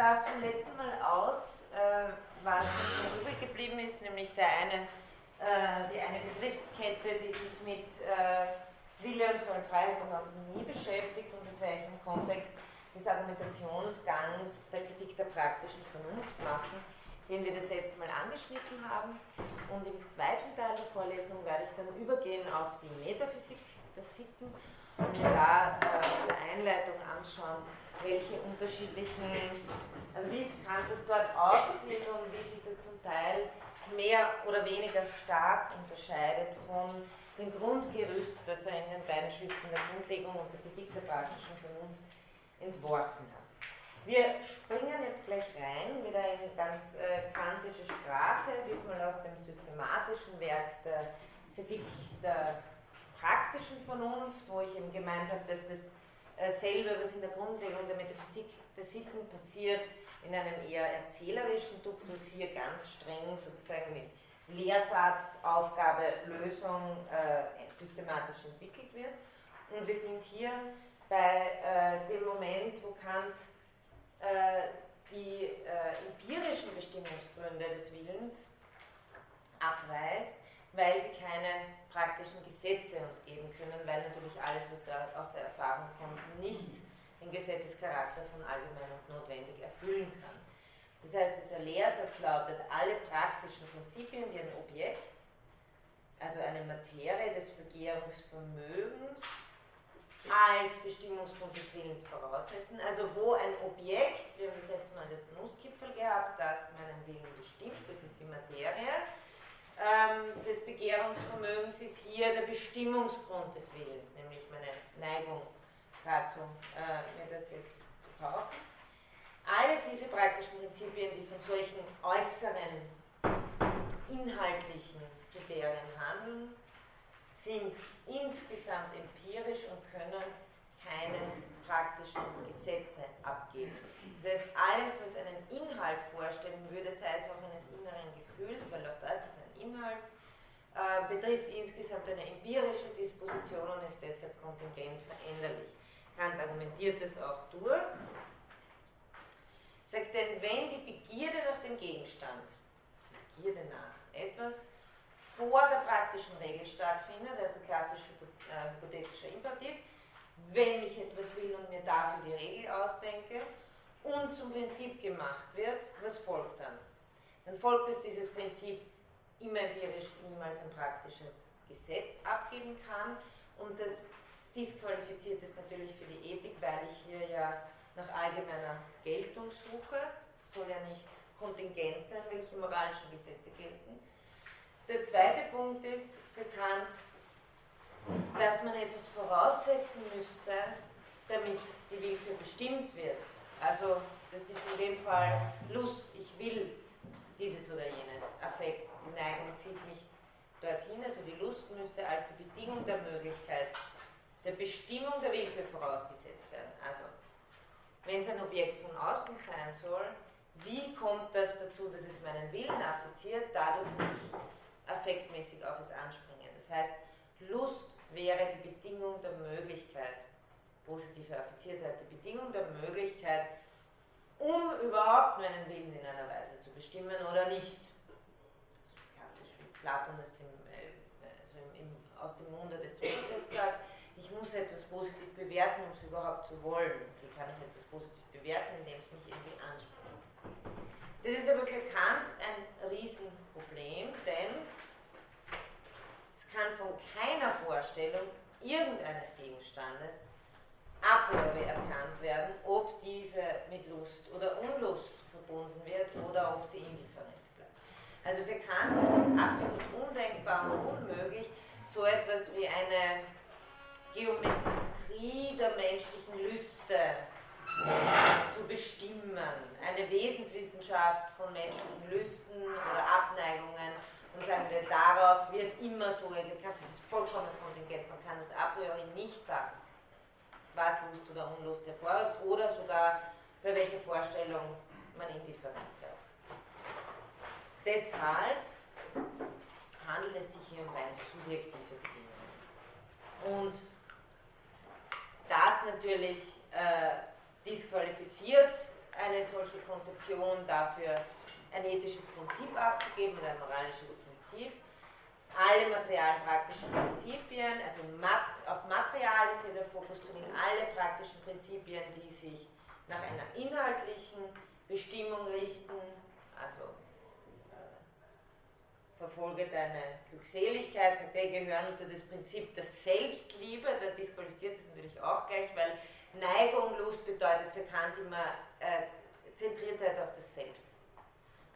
das vom letzten Mal aus, äh, was uns übrig geblieben ist, nämlich der eine, äh, die eine Begriffskette, die sich mit äh, Wille und vollen Freiheit und Autonomie beschäftigt und das werde ich im Kontext des Argumentationsgangs der Kritik der praktischen Vernunft machen, den wir das letzte Mal angeschnitten haben. Und im zweiten Teil der Vorlesung werde ich dann übergehen auf die Metaphysik der Sitten und da äh, aus Einleitung anschauen, welche unterschiedlichen, also wie Kant das dort aufzieht und wie sich das zum Teil mehr oder weniger stark unterscheidet von dem Grundgerüst, das er in den beiden Schriften der Grundlegung und der Kritik der praktischen Vernunft entworfen hat. Wir springen jetzt gleich rein, wieder in ganz äh, kantische Sprache, diesmal aus dem systematischen Werk der Kritik der praktischen Vernunft, wo ich eben gemeint habe, dass das äh, was in der Grundlegung der Metaphysik der Sitten passiert, in einem eher erzählerischen Duktus hier ganz streng sozusagen mit Lehrsatz, Aufgabe, Lösung äh, systematisch entwickelt wird. Und wir sind hier bei äh, dem Moment, wo Kant äh, die äh, empirischen Bestimmungsgründe des Willens abweist, weil sie keine praktischen Gesetze uns geben können, weil natürlich alles, was da aus der Erfahrung kommt, nicht den Gesetzescharakter von allgemein und notwendig erfüllen kann. Das heißt, dieser Lehrsatz lautet, alle praktischen Prinzipien, die ein Objekt, also eine Materie des Vergärungsvermögens, als Bestimmungsgrund des Willens voraussetzen. Also wo ein Objekt, wir haben das letzte Mal das Nusskipfel gehabt, das meinen Willen bestimmt, das ist die Materie, ähm, des Begehrungsvermögens ist hier der Bestimmungsgrund des Willens, nämlich meine Neigung dazu, äh, mir das jetzt zu kaufen alle diese praktischen Prinzipien, die von solchen äußeren inhaltlichen Kriterien handeln, sind insgesamt empirisch und können keine praktischen Gesetze abgeben. Das heißt, alles, was einen Inhalt vorstellen würde, sei es auch eines inneren Gefühls, weil auch das ist ein Inhalt, äh, betrifft insgesamt eine empirische Disposition und ist deshalb kontingent veränderlich. Kant argumentiert das auch durch Sagt denn, wenn die Begierde nach dem Gegenstand, Begierde nach etwas, vor der praktischen Regel stattfindet, also klassisch äh, hypothetischer Imperativ, wenn ich etwas will und mir dafür die Regel ausdenke und zum Prinzip gemacht wird, was folgt dann? Dann folgt es dieses Prinzip immer empirisch niemals ein praktisches Gesetz abgeben kann und das disqualifiziert es natürlich für die Ethik, weil ich hier ja nach allgemeiner Geltung suche, soll ja nicht kontingent sein, welche moralischen Gesetze gelten. Der zweite Punkt ist Kant, dass man etwas voraussetzen müsste, damit die Willkür bestimmt wird. Also das ist in dem Fall Lust, ich will dieses oder jenes, Affekt, Neigung zieht mich dorthin, also die Lust müsste als die Bedingung der Möglichkeit der Bestimmung der Willkür vorausgesetzt werden. Also wenn es ein Objekt von außen sein soll, wie kommt das dazu, dass es meinen Willen affiziert, dadurch, dass ich affektmäßig auf es anspringe. Das heißt, Lust wäre die Bedingung der Möglichkeit, positive Affiziertheit, die Bedingung der Möglichkeit, um überhaupt meinen Willen in einer Weise zu bestimmen oder nicht. Platon das im, äh, also im, aus dem Munde des Sokrates sagt, ich muss etwas positiv bewerten, um es überhaupt zu wollen. Wie kann ich etwas positiv bewerten, indem es mich irgendwie anspricht? Das ist aber für Kant ein Riesenproblem, denn es kann von keiner Vorstellung irgendeines Gegenstandes a priori erkannt werden, ob diese mit Lust oder Unlust verbunden wird oder ob sie indifferent. Also für Kant ist es absolut undenkbar und unmöglich, so etwas wie eine Geometrie der menschlichen Lüste zu bestimmen. Eine Wesenswissenschaft von menschlichen Lüsten oder Abneigungen und sagen wir, darauf wird immer so reagiert. Das ist vollkommen kontingent. Man kann es a priori nicht sagen, was Lust oder Unlust hervorruft oder sogar bei welcher Vorstellung man indifferent. Deshalb handelt es sich hier um rein subjektive Bedingungen. Und das natürlich äh, disqualifiziert eine solche Konzeption dafür ein ethisches Prinzip abzugeben oder ein moralisches Prinzip. Alle materialen praktischen Prinzipien, also auf Material ist hier der Fokus zu legen, alle praktischen Prinzipien, die sich nach einer inhaltlichen Bestimmung richten, also verfolge deine Glückseligkeit, sagt er, gehören unter das Prinzip der Selbstliebe, der disqualifiziert das natürlich auch gleich, weil Neigung, Lust bedeutet für Kant immer äh, Zentriertheit auf das Selbst.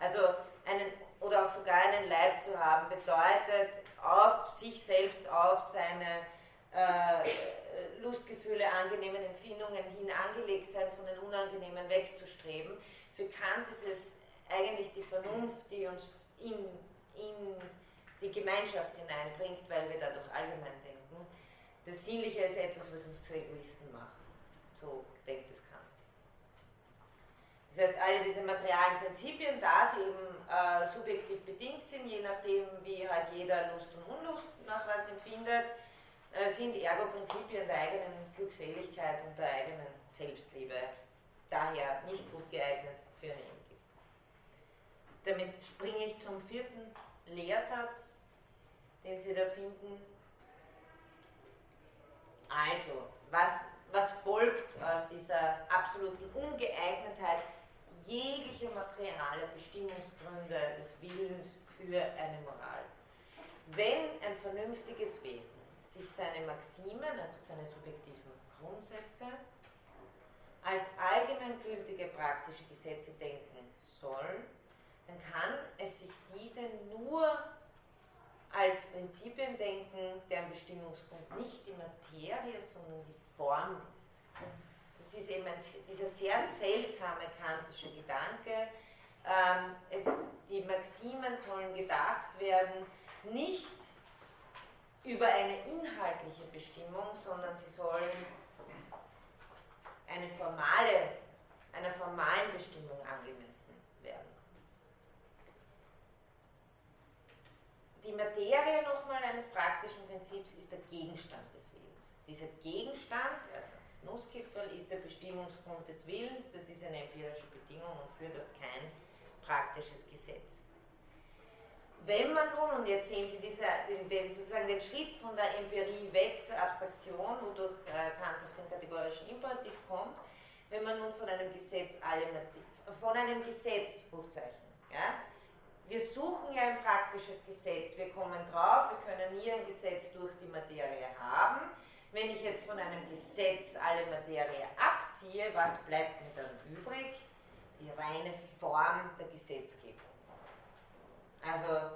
Also einen, oder auch sogar einen Leib zu haben, bedeutet auf sich selbst, auf seine äh, Lustgefühle, angenehmen Empfindungen hin angelegt sein, von den Unangenehmen wegzustreben. Für Kant ist es eigentlich die Vernunft, die uns in in die Gemeinschaft hineinbringt, weil wir dadurch allgemein denken. Das Sinnliche ist etwas, was uns zu Egoisten macht. So denkt es Kant. Das heißt, alle diese materialen Prinzipien, da sie eben äh, subjektiv bedingt sind, je nachdem, wie halt jeder Lust und Unlust nach was empfindet, äh, sind ergo Prinzipien der eigenen Glückseligkeit und der eigenen Selbstliebe daher nicht gut geeignet für Ethik. Damit springe ich zum vierten Lehrsatz, den Sie da finden. Also, was, was folgt aus dieser absoluten Ungeeignetheit jeglicher materialer Bestimmungsgründe des Willens für eine Moral? Wenn ein vernünftiges Wesen sich seine Maximen, also seine subjektiven Grundsätze, als allgemeingültige praktische Gesetze denken soll, dann kann es sich diese nur als Prinzipien denken, deren Bestimmungspunkt nicht die Materie, sondern die Form ist. Das ist eben ein, dieser sehr seltsame kantische Gedanke. Ähm, es, die Maximen sollen gedacht werden, nicht über eine inhaltliche Bestimmung, sondern sie sollen eine formale, einer formalen Bestimmung angemessen werden. Die Materie nochmal eines praktischen Prinzips ist der Gegenstand des Willens. Dieser Gegenstand, also das Nusskipferl, ist der Bestimmungsgrund des Willens, das ist eine empirische Bedingung und führt auf kein praktisches Gesetz. Wenn man nun, und jetzt sehen Sie dieser, den, den, sozusagen den Schritt von der Empirie weg zur Abstraktion, wodurch äh, Kant auf den kategorischen Imperativ kommt, wenn man nun von einem Gesetz alle von einem Gesetz, Rufzeichen, ja, wir suchen ja ein praktisches Gesetz. Wir kommen drauf, wir können nie ein Gesetz durch die Materie haben. Wenn ich jetzt von einem Gesetz alle Materie abziehe, was bleibt mir dann übrig? Die reine Form der Gesetzgebung. Also,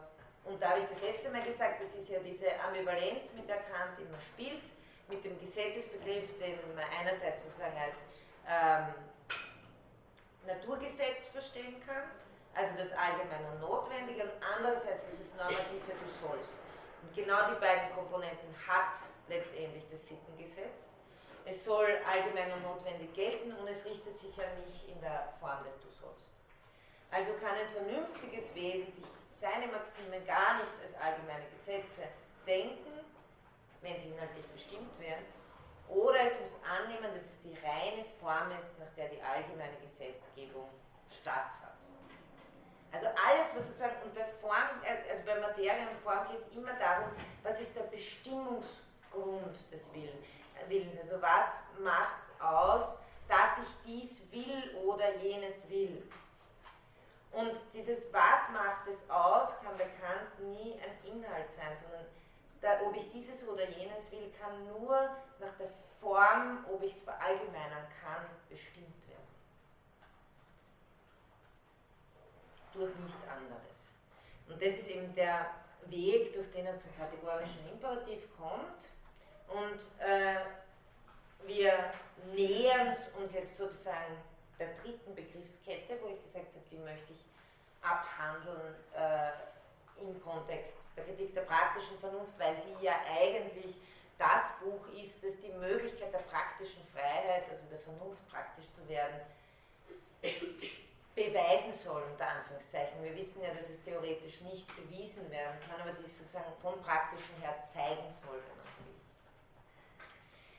und da habe ich das letzte Mal gesagt, das ist ja diese Ambivalenz, mit der Kant immer spielt, mit dem Gesetzesbegriff, den man einerseits sozusagen als ähm, Naturgesetz verstehen kann also das Allgemeine und Notwendige, und andererseits ist das Normative, du sollst. Und genau die beiden Komponenten hat letztendlich das Sittengesetz. Es soll allgemein und notwendig gelten und es richtet sich an mich in der Form des Du sollst. Also kann ein vernünftiges Wesen sich seine Maximen gar nicht als allgemeine Gesetze denken, wenn sie inhaltlich bestimmt werden, oder es muss annehmen, dass es die reine Form ist, nach der die allgemeine Gesetzgebung statt hat. Also alles, was sozusagen, und bei Form, also bei Materie und Form geht es immer darum, was ist der Bestimmungsgrund des Willens, also was macht es aus, dass ich dies will oder jenes will. Und dieses Was macht es aus, kann bekannt nie ein Inhalt sein, sondern da, ob ich dieses oder jenes will, kann nur nach der Form, ob ich es verallgemeinern kann, bestimmt durch nichts anderes. Und das ist eben der Weg, durch den er zum kategorischen Imperativ kommt. Und äh, wir nähern uns jetzt sozusagen der dritten Begriffskette, wo ich gesagt habe, die möchte ich abhandeln äh, im Kontext der Kritik der praktischen Vernunft, weil die ja eigentlich das Buch ist, das die Möglichkeit der praktischen Freiheit, also der Vernunft praktisch zu werden, beweisen soll, unter Anführungszeichen. Wir wissen ja, dass es theoretisch nicht bewiesen werden kann, aber dies sozusagen vom Praktischen her zeigen soll, wenn man so will.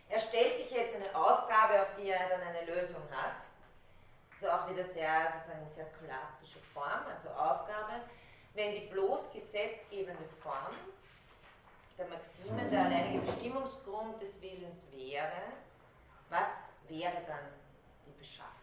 Er stellt sich jetzt eine Aufgabe, auf die er dann eine Lösung hat. Also auch wieder sehr, sozusagen in sehr scholastischer Form, also Aufgabe, wenn die bloß gesetzgebende Form der Maxime der alleinige Bestimmungsgrund des Willens wäre, was wäre dann die? Also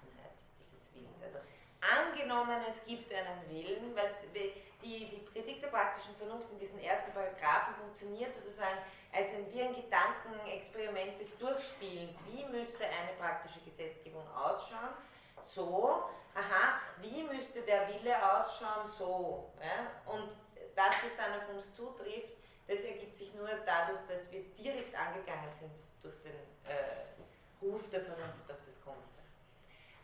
angenommen, es gibt einen Willen, weil die, die Kritik der praktischen Vernunft in diesen ersten Paragraphen funktioniert sozusagen als ein, wie ein Gedankenexperiment des Durchspielens. Wie müsste eine praktische Gesetzgebung ausschauen? So, aha, wie müsste der Wille ausschauen? So. Ja? Und dass das dann auf uns zutrifft, das ergibt sich nur dadurch, dass wir direkt angegangen sind durch den äh, Ruf der Vernunft auf Grundrecht.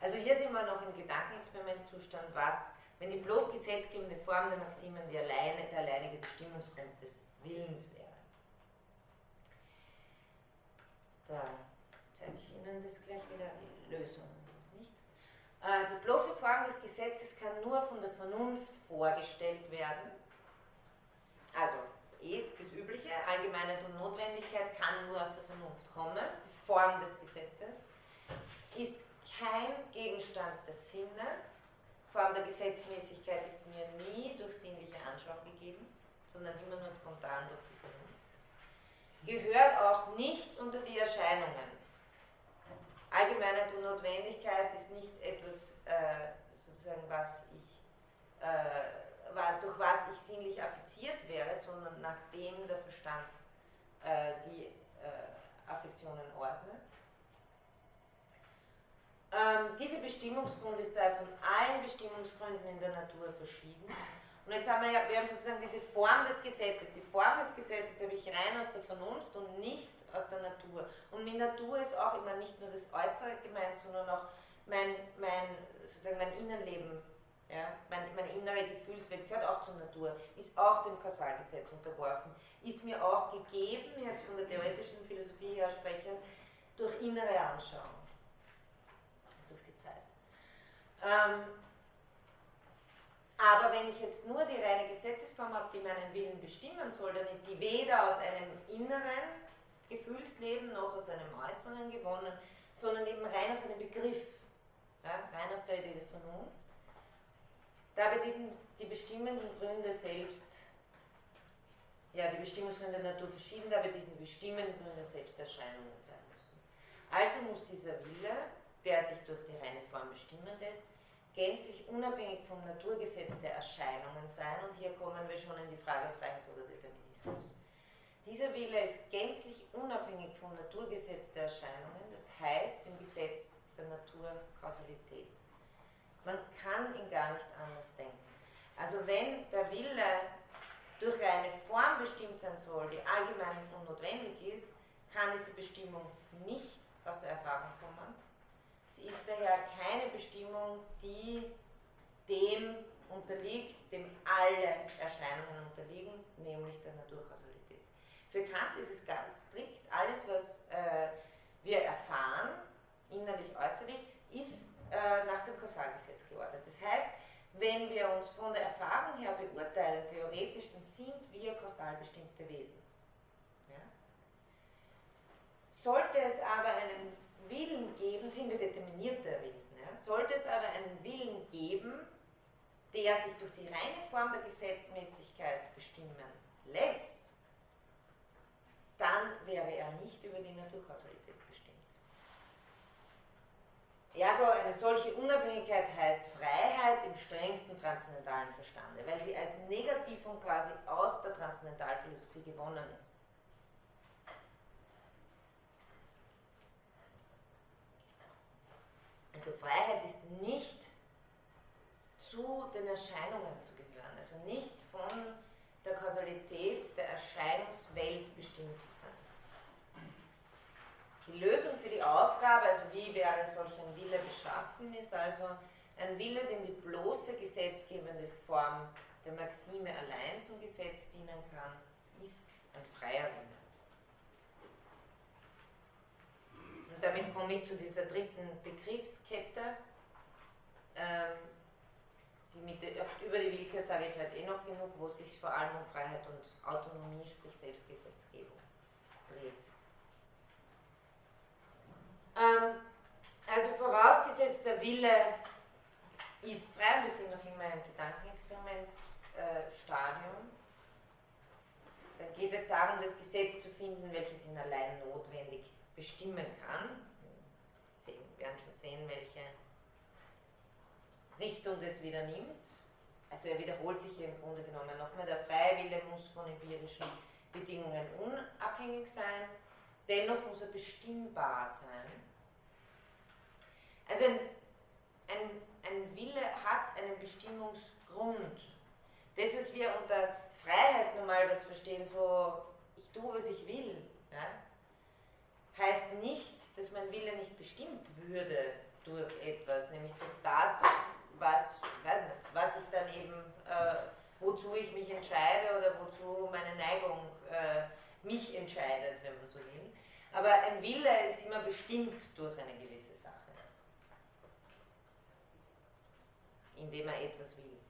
Also hier sind wir noch im Gedankenexperimentzustand, was, wenn die bloß gesetzgebende Form der Maximen die alleine, der alleinige Bestimmungsgrund des Willens wäre. Da zeige ich Ihnen das gleich wieder, die Lösung. Nicht? Äh, die bloße Form des Gesetzes kann nur von der Vernunft vorgestellt werden. Also, eh das Übliche, Allgemeinheit und Notwendigkeit kann nur aus der Vernunft kommen. Die Form des Gesetzes ist kein Gegenstand der Sinne. Form der Gesetzmäßigkeit ist mir nie durch sinnliche Anschauung gegeben, sondern immer nur spontan durch die Vernunft. Gehört auch nicht unter die Erscheinungen. Allgemeinheit und Notwendigkeit ist nicht etwas, äh, sozusagen, was ich, äh, durch was ich sinnlich affiziert wäre, sondern nachdem der Verstand äh, die äh, Affektionen ordnet. Ähm, diese Bestimmungsgrund ist daher von allen Bestimmungsgründen in der Natur verschieden. Und jetzt haben wir ja, wir haben sozusagen diese Form des Gesetzes. Die Form des Gesetzes habe ich rein aus der Vernunft und nicht aus der Natur. Und mit Natur ist auch immer nicht nur das Äußere gemeint, sondern auch mein, mein, sozusagen mein Innenleben, ja, mein, meine innere Gefühlswelt gehört auch zur Natur, ist auch dem Kausalgesetz unterworfen, ist mir auch gegeben, jetzt von der theoretischen Philosophie her sprechend, durch innere Anschauung. Ähm, aber wenn ich jetzt nur die reine Gesetzesform habe, die meinen Willen bestimmen soll, dann ist die weder aus einem inneren Gefühlsleben noch aus einem äußeren gewonnen, sondern eben rein aus einem Begriff, ja, rein aus der Idee der Vernunft. Da wir diesen, die bestimmenden Gründe selbst, ja, die Bestimmungsgründe der Natur verschieden, da wir diesen bestimmenden Gründe selbst Erscheinungen sein müssen. Also muss dieser Wille, der sich durch die reine Form bestimmen lässt, gänzlich unabhängig vom Naturgesetz der Erscheinungen sein. Und hier kommen wir schon in die Frage Freiheit oder Determinismus. Dieser Wille ist gänzlich unabhängig vom Naturgesetz der Erscheinungen, das heißt dem Gesetz der Naturkausalität. Man kann ihn gar nicht anders denken. Also wenn der Wille durch eine Form bestimmt sein soll, die allgemein unnotwendig ist, kann diese Bestimmung nicht aus der Erfahrung kommen, ist daher keine Bestimmung, die dem unterliegt, dem alle Erscheinungen unterliegen, nämlich der Naturkausalität. Für Kant ist es ganz strikt, alles, was äh, wir erfahren, innerlich, äußerlich, ist äh, nach dem Kausalgesetz geordnet. Das heißt, wenn wir uns von der Erfahrung her beurteilen, theoretisch, dann sind wir kausal bestimmte Wesen. Ja? Sollte es aber einen Willen geben, sind wir determinierte Wesen. Ja? Sollte es aber einen Willen geben, der sich durch die reine Form der Gesetzmäßigkeit bestimmen lässt, dann wäre er nicht über die Naturkausalität bestimmt. Ergo, eine solche Unabhängigkeit heißt Freiheit im strengsten transzendentalen Verstande, weil sie als Negativum quasi aus der Transzendentalphilosophie gewonnen ist. Also Freiheit ist nicht zu den Erscheinungen zu gehören, also nicht von der Kausalität der Erscheinungswelt bestimmt zu sein. Die Lösung für die Aufgabe, also wie wäre solch ein Wille beschaffen, ist also ein Wille, dem die bloße gesetzgebende Form der Maxime allein zum Gesetz dienen kann, ist ein freier Wille. Damit komme ich zu dieser dritten Begriffskette. Ähm, die mit, über die Willkür sage ich halt eh noch genug, wo es sich vor allem um Freiheit und Autonomie, sprich Selbstgesetzgebung, dreht. Ähm, also vorausgesetzt der Wille ist frei, wir sind noch immer im Gedankenexperimentsstadium. Dann geht es darum, das Gesetz zu finden, welches ihn allein notwendig bestimmen kann. Wir werden schon sehen, welche Richtung das wieder nimmt. Also er wiederholt sich hier im Grunde genommen nochmal. Der freie Wille muss von empirischen Bedingungen unabhängig sein, dennoch muss er bestimmbar sein. Also ein, ein, ein Wille hat einen Bestimmungsgrund. Das, was wir unter Freiheit normal was verstehen, so ich tue, was ich will, ja, heißt nicht, dass mein Wille nicht bestimmt würde durch etwas, nämlich durch das, was, weiß nicht, was ich dann eben, äh, wozu ich mich entscheide oder wozu meine Neigung äh, mich entscheidet, wenn man so will. Aber ein Wille ist immer bestimmt durch eine gewisse Sache, indem er etwas will.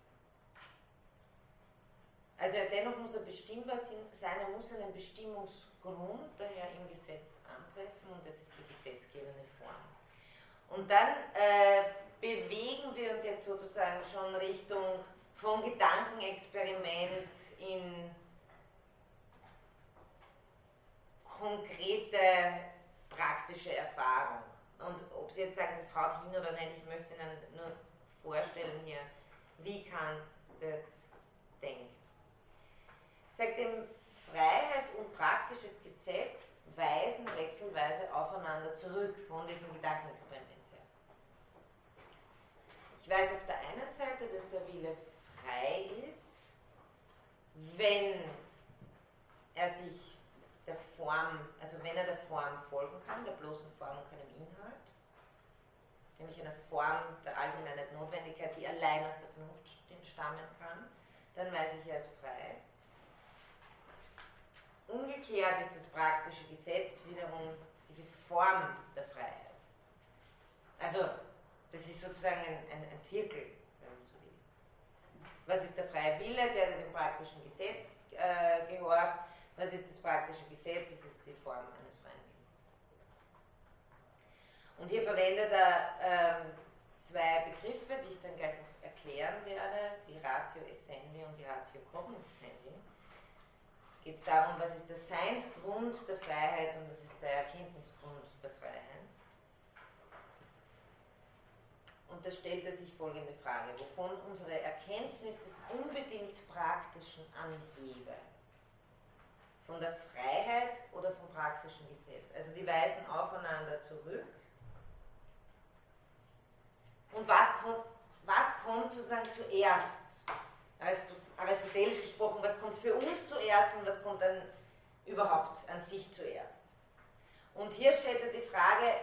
Also dennoch muss er bestimmbar sein, er muss einen Bestimmungsgrund daher im Gesetz antreffen und das ist die gesetzgebende Form. Und dann äh, bewegen wir uns jetzt sozusagen schon Richtung von Gedankenexperiment in konkrete praktische Erfahrung. Und ob Sie jetzt sagen, das haut hin oder nicht, ich möchte Ihnen nur vorstellen hier, wie Kant das denkt. Sagt ihm, Freiheit und praktisches Gesetz weisen wechselweise aufeinander zurück von diesem Gedankenexperiment. Ich weiß auf der einen Seite, dass der Wille frei ist, wenn er sich der Form, also wenn er der Form folgen kann, der bloßen Form und keinem Inhalt, nämlich einer Form der allgemeinen Notwendigkeit, die allein aus der Vernunft stammen kann, dann weiß ich, er ist frei. Umgekehrt ist das praktische Gesetz wiederum diese Form der Freiheit. Also das ist sozusagen ein, ein, ein Zirkel, wenn man so will. Was ist der freie Wille, der dem praktischen Gesetz äh, gehorcht? Was ist das praktische Gesetz? Es ist die Form eines freien Willens. Und hier verwendet er ähm, zwei Begriffe, die ich dann gleich noch erklären werde, die Ratio Essendi und die Ratio Cognoscendi. Geht es darum, was ist der Seinsgrund der Freiheit und was ist der Erkenntnisgrund der Freiheit. Und da stellt er sich folgende Frage, wovon unsere Erkenntnis des unbedingt Praktischen anhebe. Von der Freiheit oder vom praktischen Gesetz. Also die weisen aufeinander zurück. Und was kommt, was kommt sozusagen zuerst? Aristotelisch gesprochen, was kommt für uns zuerst und was kommt dann überhaupt an sich zuerst? Und hier stellt er die Frage,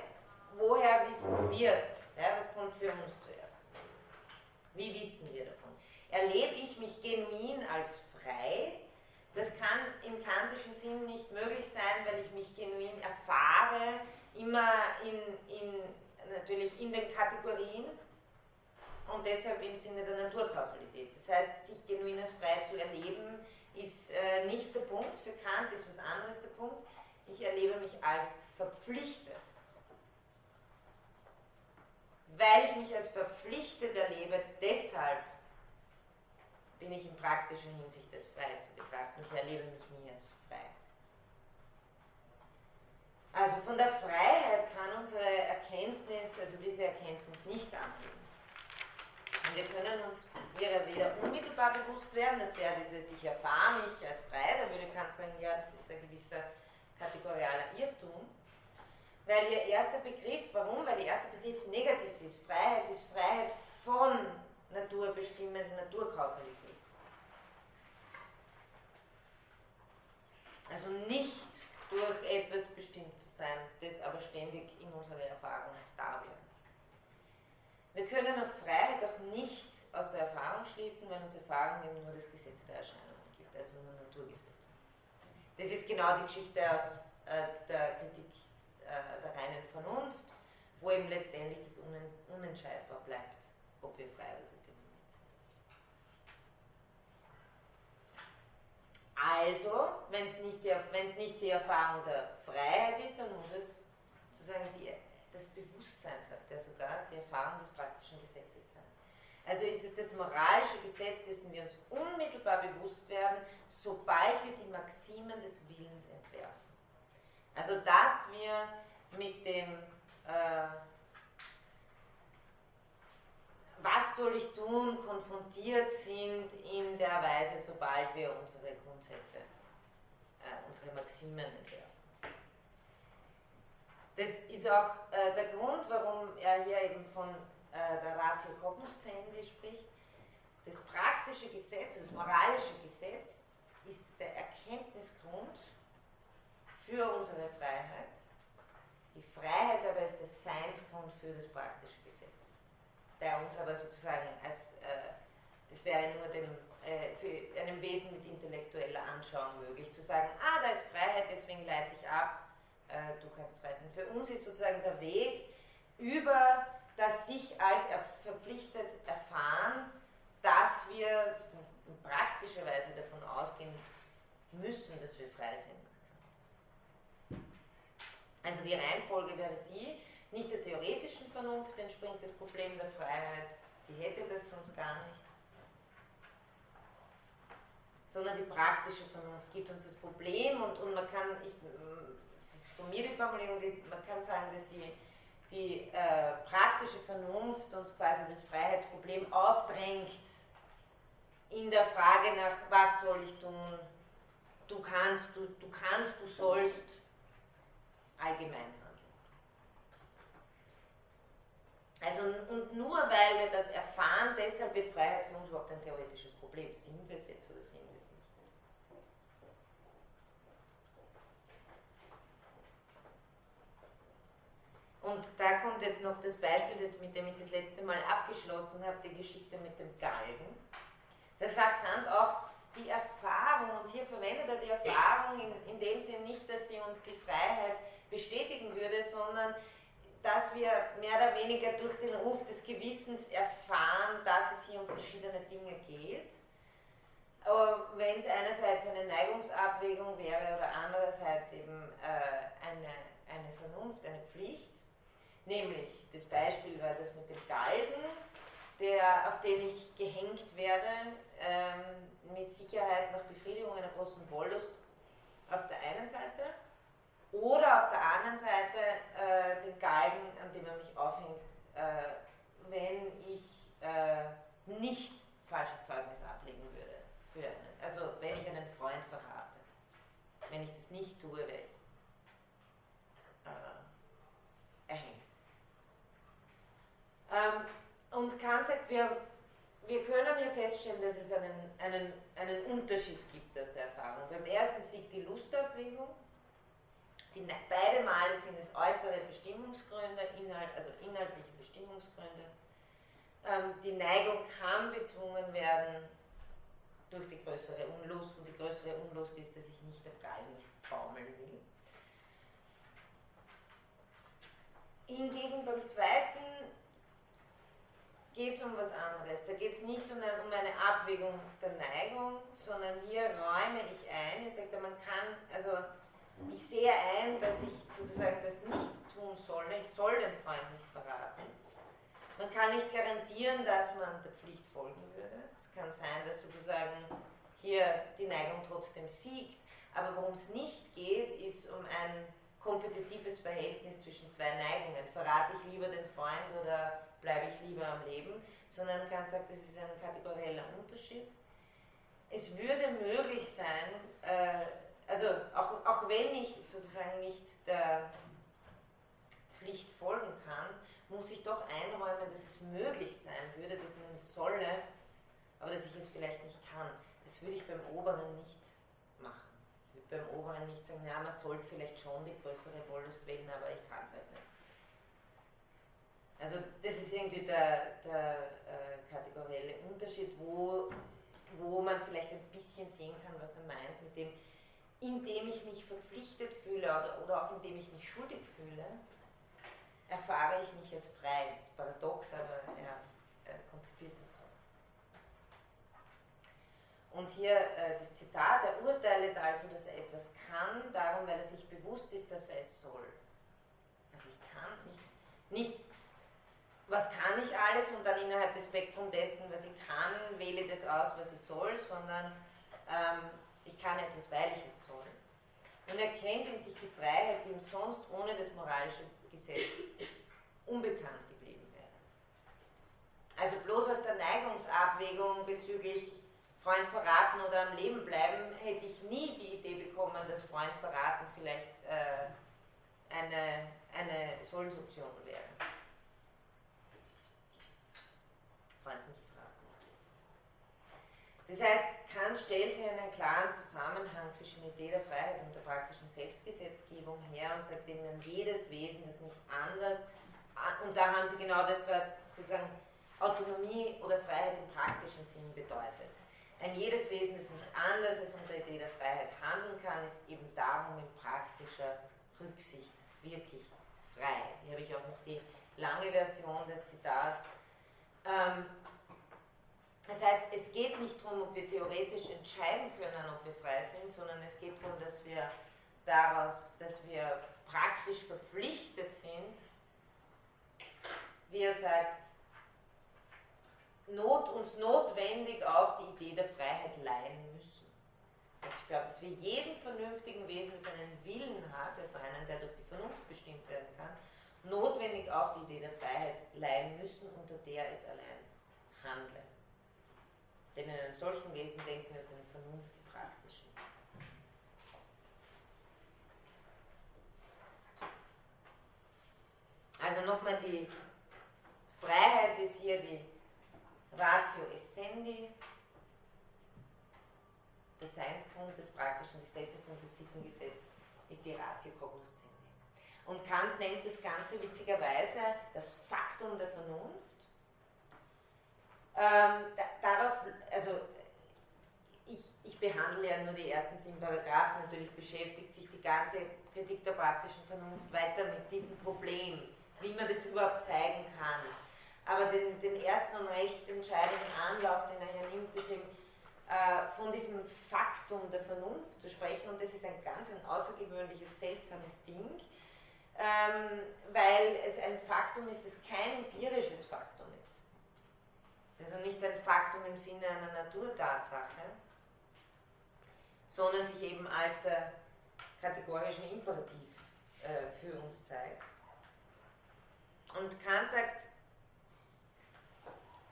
woher wissen wir es? Ja, was kommt für uns zuerst? Wie wissen wir davon? Erlebe ich mich genuin als frei? Das kann im kantischen Sinn nicht möglich sein, weil ich mich genuin erfahre, immer in, in, natürlich in den Kategorien und deshalb im Sinne der Naturkausalität. Das heißt, sich genuin als frei zu erleben, ist äh, nicht der Punkt. Für Kant ist was anderes der Punkt. Ich erlebe mich als verpflichtet weil ich mich als verpflichtet erlebe, deshalb bin ich in praktischer Hinsicht als frei zu betrachten. Ich erlebe mich nie als frei. Also von der Freiheit kann unsere Erkenntnis, also diese Erkenntnis nicht angehen. Wir können uns ihrer weder unmittelbar bewusst werden, das wäre dieses Ich erfahre mich als frei, da würde Kant sagen, ja, das ist ein gewisser kategorialer Irrtum weil ihr erster Begriff, warum? Weil ihr erster Begriff negativ ist. Freiheit ist Freiheit von naturbestimmenden Naturkausalität. Also nicht durch etwas bestimmt zu sein, das aber ständig in unserer Erfahrung da wäre. Wir können auf Freiheit auch nicht aus der Erfahrung schließen, weil uns Erfahrung eben nur das Gesetz der Erscheinungen gibt, also nur Naturgesetze. Das ist genau die Geschichte aus äh, der Kritik äh, der reinen Vernunft, wo eben letztendlich das unen, unentscheidbar bleibt, ob wir frei oder determiniert sind. Also, wenn es nicht, die, nicht die Erfahrung der Freiheit ist, dann muss es sozusagen die, das Bewusstsein, sagt er sogar, die Erfahrung des praktischen Gesetzes sein. Also ist es das moralische Gesetz, dessen wir uns unmittelbar bewusst werden, sobald wir die Maximen des Willens entwerfen. Also dass wir mit dem äh, was soll ich tun, konfrontiert sind in der Weise, sobald wir unsere Grundsätze, äh, unsere Maximen entwerfen. Das ist auch äh, der Grund, warum er hier eben von äh, der Ratio Cognoscendi spricht. Das praktische Gesetz, das moralische Gesetz ist der Erkenntnisgrund für unsere Freiheit. Die Freiheit aber ist der Seinsgrund für das praktische der uns aber sozusagen als, äh, das wäre nur dem, äh, für einem Wesen mit intellektueller Anschauung möglich, zu sagen, ah, da ist Freiheit, deswegen leite ich ab, äh, du kannst frei sein. Für uns ist sozusagen der Weg über das sich als verpflichtet erfahren, dass wir in praktischer Weise davon ausgehen müssen, dass wir frei sind. Also die Reihenfolge wäre die, nicht der theoretischen Vernunft entspringt das Problem der Freiheit, die hätte das sonst gar nicht, sondern die praktische Vernunft gibt uns das Problem und, und man kann, ich, von mir die Formulierung, die, man kann sagen, dass die, die äh, praktische Vernunft uns quasi das Freiheitsproblem aufdrängt in der Frage nach, was soll ich tun, du kannst, du, du kannst, du sollst allgemein Also, und nur weil wir das erfahren, deshalb wird Freiheit für uns überhaupt ein theoretisches Problem. Sind wir es jetzt oder sind wir es nicht? Und da kommt jetzt noch das Beispiel, das, mit dem ich das letzte Mal abgeschlossen habe, die Geschichte mit dem Galgen. Da sagt Kant auch, die Erfahrung, und hier verwendet er die Erfahrung in, in dem Sinn nicht, dass sie uns die Freiheit bestätigen würde, sondern dass wir mehr oder weniger durch den Ruf des Gewissens erfahren, dass es hier um verschiedene Dinge geht. Aber wenn es einerseits eine Neigungsabwägung wäre oder andererseits eben äh, eine, eine Vernunft, eine Pflicht, nämlich das Beispiel war das mit dem Galgen, der, auf den ich gehängt werde, ähm, mit Sicherheit nach Befriedigung einer großen Wollust auf der einen Seite oder auf der anderen Seite äh, den Galgen, an dem er mich aufhängt, äh, wenn ich äh, nicht falsches Zeugnis ablegen würde. Einen, also wenn ich einen Freund verrate. Wenn ich das nicht tue, werde ich äh, erhängt. Ähm, und Kant sagt, wir, wir können hier feststellen, dass es einen, einen, einen Unterschied gibt aus der Erfahrung. Beim ersten siegt die Lustabwägung, die, beide Male sind es äußere Bestimmungsgründe, Inhalt, also inhaltliche Bestimmungsgründe. Ähm, die Neigung kann bezwungen werden durch die größere Unlust und die größere Unlust ist, dass ich nicht am Galgen baumeln will. Hingegen beim zweiten geht es um was anderes. Da geht es nicht um eine, Abwägung der Neigung, sondern hier räume ich ein. Ich sage, man kann, also ich sehe ein, dass ich sozusagen das nicht tun soll. Ich soll den Freund nicht verraten. Man kann nicht garantieren, dass man der Pflicht folgen würde. Es kann sein, dass sozusagen hier die Neigung trotzdem siegt. Aber worum es nicht geht, ist um ein kompetitives Verhältnis zwischen zwei Neigungen. Verrate ich lieber den Freund oder bleibe ich lieber am Leben? Sondern Kant sagt, das ist ein kategorieller Unterschied. Es würde möglich sein, äh, also auch, auch wenn ich sozusagen nicht der Pflicht folgen kann, muss ich doch einräumen, dass es möglich sein würde, dass man es solle, aber dass ich es vielleicht nicht kann. Das würde ich beim Oberen nicht machen. Ich würde beim Oberen nicht sagen, ja, man sollte vielleicht schon die größere Wollust wählen, aber ich kann es halt nicht. Also das ist irgendwie der, der äh, kategorielle Unterschied, wo, wo man vielleicht ein bisschen sehen kann, was er meint mit dem, indem ich mich verpflichtet fühle oder, oder auch indem ich mich schuldig fühle, erfahre ich mich als frei. Das ist paradox, aber er, er konzipiert es so. Und hier äh, das Zitat, er urteilet also, dass er etwas kann, darum, weil er sich bewusst ist, dass er es soll. Also ich kann nicht, nicht was kann ich alles und dann innerhalb des Spektrums dessen, was ich kann, wähle das aus, was ich soll, sondern ähm, ich kann etwas, weil ich es soll. Und erkennt in sich die Freiheit, die ihm sonst ohne das moralische Gesetz unbekannt geblieben wäre. Also bloß aus der Neigungsabwägung bezüglich Freund verraten oder am Leben bleiben, hätte ich nie die Idee bekommen, dass Freund verraten vielleicht äh, eine, eine Sollensoption wäre. Freund nicht verraten. Das heißt, Kant stellt hier einen klaren Zusammenhang zwischen Idee der Freiheit und der praktischen Selbstgesetzgebung her und sagt ihnen, jedes Wesen ist nicht anders. Und da haben sie genau das, was sozusagen Autonomie oder Freiheit im praktischen Sinn bedeutet. Ein jedes Wesen, das nicht anders als unter Idee der Freiheit handeln kann, ist eben darum in praktischer Rücksicht wirklich frei. Hier habe ich auch noch die lange Version des Zitats. Ähm, das heißt, es geht nicht darum, ob wir theoretisch entscheiden können, ob wir frei sind, sondern es geht darum, dass wir daraus, dass wir praktisch verpflichtet sind, wie er sagt, not, uns notwendig auch die Idee der Freiheit leihen müssen. Also ich glaube, dass wir jedem vernünftigen Wesen, das einen Willen hat, also einen, der durch die Vernunft bestimmt werden kann, notwendig auch die Idee der Freiheit leihen müssen, unter der es allein handle. Denn in einem solchen Wesen denken wir uns eine Vernunft, die praktisch ist. Also nochmal die Freiheit ist hier die Ratio essendi, der Seinsgrund des praktischen Gesetzes und des Sittengesetzes ist die Ratio cognoscendi. Und Kant nennt das Ganze witzigerweise das Faktum der Vernunft. Ähm, da, darauf, also ich, ich, behandle ja nur die ersten sieben Paragraphen, natürlich beschäftigt sich die ganze Kritik der praktischen Vernunft weiter mit diesem Problem, wie man das überhaupt zeigen kann aber den, den ersten und recht entscheidenden Anlauf, den er hier nimmt, ist eben äh, von diesem Faktum der Vernunft zu sprechen. Und das ist ein ganz ein außergewöhnliches, seltsames Ding, ähm, weil es ein Faktum ist, das kein empirisches Faktum ist. Also nicht ein Faktum im Sinne einer Naturtatsache, sondern sich eben als der kategorische Imperativ äh, für uns zeigt. Und Kant sagt,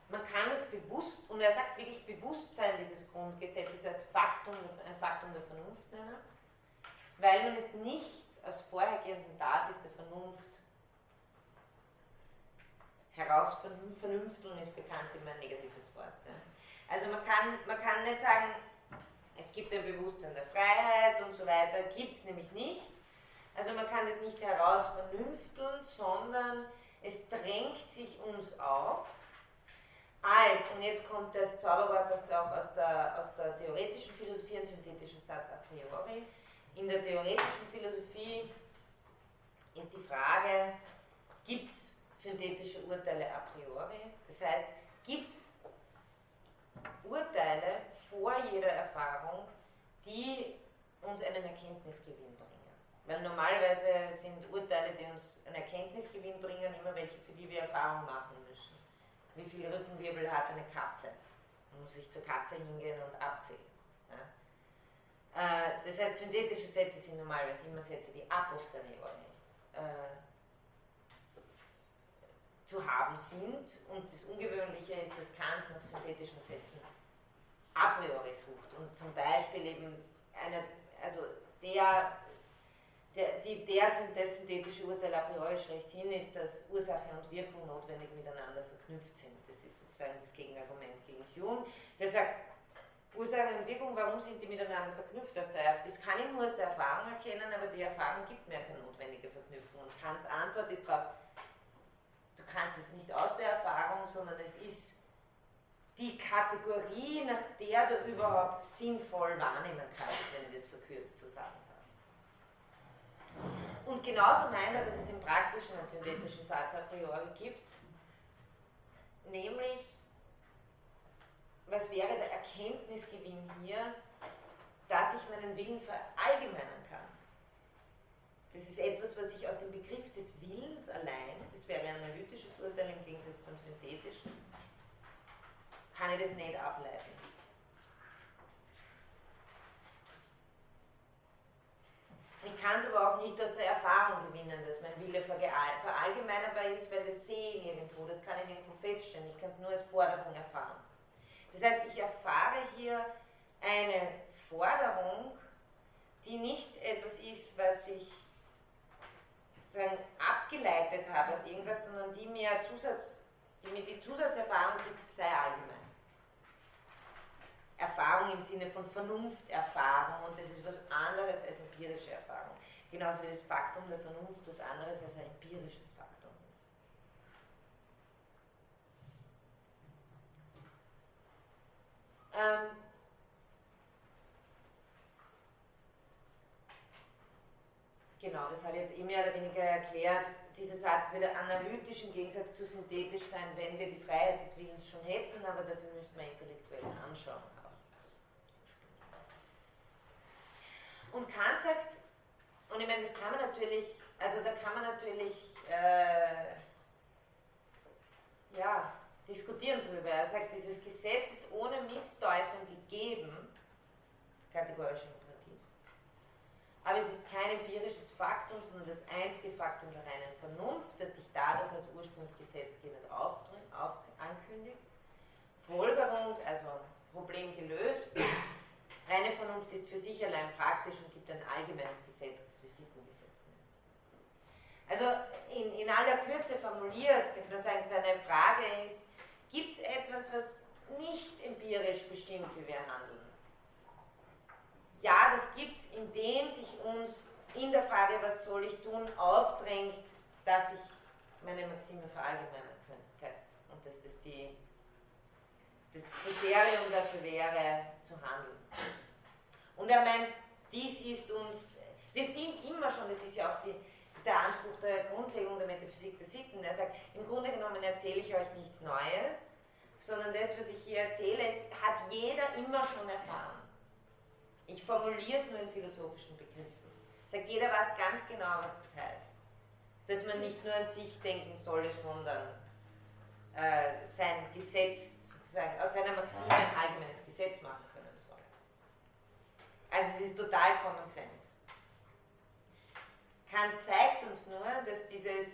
man kann es bewusst, und er sagt wirklich Bewusstsein dieses Grundgesetzes als Faktum, ein Faktum der Vernunft nennen, weil man es nicht als vorhergehenden Datis der Vernunft herausvernünfteln ist bekannt immer ein negatives Wort. Ne? Also man kann, man kann nicht sagen, es gibt ein Bewusstsein der Freiheit und so weiter, gibt es nämlich nicht. Also man kann es nicht herausvernünfteln, sondern es drängt sich uns auf, als, und jetzt kommt das Zauberwort das auch aus der, aus der theoretischen Philosophie, ein synthetischer Satz a priori. In der theoretischen Philosophie ist die Frage, gibt es synthetische Urteile a priori? Das heißt, gibt es Urteile vor jeder Erfahrung, die uns einen Erkenntnisgewinn bringen? Weil normalerweise sind Urteile, die uns einen Erkenntnisgewinn bringen, immer welche, für die wir Erfahrung machen müssen wie viele Rückenwirbel hat eine Katze. Man muss sich zur Katze hingehen und abzählen. Äh, das heißt, synthetische Sätze sind normalerweise immer Sätze, die a posteriori äh, zu haben sind. Und das Ungewöhnliche ist, dass Kant nach synthetischen Sätzen a priori sucht. Und zum Beispiel eben eine, also der der, die, der das synthetische Urteil a priori schlechthin ist, dass Ursache und Wirkung notwendig miteinander verknüpft sind. Das ist sozusagen das Gegenargument gegen Hume. Der sagt, Ursache und Wirkung, warum sind die miteinander verknüpft? Der, das kann ich nur aus der Erfahrung erkennen, aber die Erfahrung gibt mir keine notwendige Verknüpfung. Und Kants Antwort ist darauf, du kannst es nicht aus der Erfahrung, sondern es ist die Kategorie, nach der du überhaupt sinnvoll wahrnehmen kannst, wenn ich das verkürzt zu sagen und genauso meint er, dass es im praktischen einen synthetischen Satz a priori gibt, nämlich, was wäre der Erkenntnisgewinn hier, dass ich meinen Willen verallgemeinern kann. Das ist etwas, was ich aus dem Begriff des Willens allein, das wäre ein analytisches Urteil im Gegensatz zum synthetischen, kann ich das nicht ableiten. Ich kann es aber auch nicht aus der Erfahrung gewinnen, dass mein Wille verallgemeinerbar ist, weil das sehe ich nirgendwo, das kann ich nirgendwo feststellen, ich kann es nur als Forderung erfahren. Das heißt, ich erfahre hier eine Forderung, die nicht etwas ist, was ich sozusagen abgeleitet habe aus irgendwas, sondern die mir Zusatz, die mir die Zusatzerfahrung gibt, sei allgemein. Erfahrung im Sinne von Vernunfterfahrung und das ist was anderes als empirische Erfahrung. Genauso wie das Faktum der Vernunft was anderes als ein empirisches Faktum ist. Ähm, Genau, das habe ich jetzt eh mehr oder weniger erklärt. Dieser Satz würde analytisch im Gegensatz zu synthetisch sein, wenn wir die Freiheit des Willens schon hätten, aber dafür müssten wir intellektuell anschauen. Und Kant sagt, und ich meine, das kann man natürlich, also da kann man natürlich, äh, ja, diskutieren drüber. Er sagt, dieses Gesetz ist ohne Missdeutung gegeben, kategorisch imperativ. Aber es ist kein empirisches Faktum, sondern das einzige Faktum der reinen Vernunft, das sich dadurch als ursprünglich gesetzgebend auf, ankündigt. Folgerung, also Problem gelöst. Reine Vernunft ist für sich allein praktisch und gibt ein allgemeines Gesetz, das wir Sittengesetz nennen. Also in, in aller Kürze formuliert, könnte man sagen, seine Frage ist, gibt es etwas, was nicht empirisch bestimmt, wie wir handeln? Ja, das gibt es, indem sich uns in der Frage, was soll ich tun, aufdrängt, dass ich meine Maxime verallgemeinern könnte und dass das die, das Kriterium dafür wäre, zu handeln. Und er meint, dies ist uns, wir sind immer schon, das ist ja auch die, der Anspruch der Grundlegung der Metaphysik der Sitten. Er sagt, im Grunde genommen erzähle ich euch nichts Neues, sondern das, was ich hier erzähle, ist, hat jeder immer schon erfahren. Ich formuliere es nur in philosophischen Begriffen. Sagt jeder weiß ganz genau, was das heißt. Dass man nicht nur an sich denken solle, sondern äh, sein Gesetz sozusagen aus seiner Maxime ein allgemeines Gesetz machen können soll. Also es ist total Common Sense. Kant zeigt uns nur, dass dieses,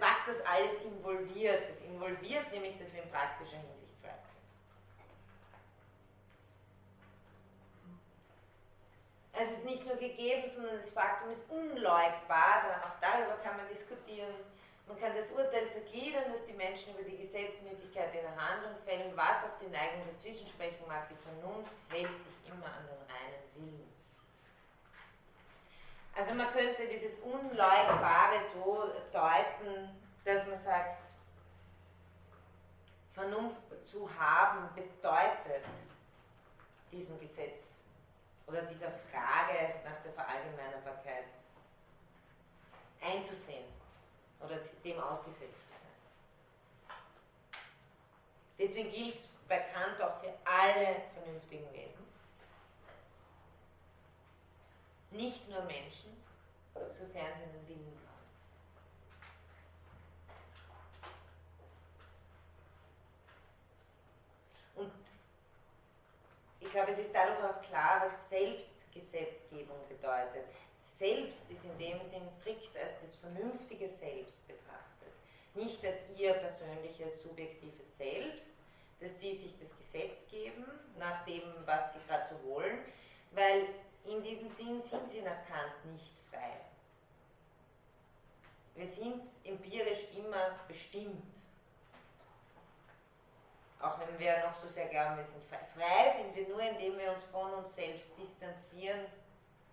was das alles involviert, das involviert nämlich, dass wir in praktischer Hinsicht Also es ist nicht nur gegeben, sondern das Faktum ist unleugbar. Auch darüber kann man diskutieren. Man kann das Urteil zergliedern, dass die Menschen über die Gesetzmäßigkeit ihrer Handlung fällen, was auch die Neigung dazwischen sprechen mag. Die Vernunft hält sich immer an den reinen Willen. Also man könnte dieses Unleugbare so deuten, dass man sagt, Vernunft zu haben bedeutet diesem Gesetz oder dieser Frage nach der Verallgemeinerbarkeit einzusehen oder dem ausgesetzt zu sein. Deswegen gilt es bei Kant auch für alle vernünftigen Wesen, nicht nur Menschen, sofern sie einen Willen haben. Und ich glaube, es ist dadurch auch klar, was Selbstgesetzgebung bedeutet. Selbst ist in dem Sinn strikt als das vernünftige Selbst betrachtet. Nicht als ihr persönliches, subjektives Selbst, dass sie sich das Gesetz geben, nach dem, was sie gerade so wollen, weil in diesem Sinn sind sie nach Kant nicht frei. Wir sind empirisch immer bestimmt auch wenn wir noch so sehr glauben, wir sind frei. Frei sind wir nur, indem wir uns von uns selbst distanzieren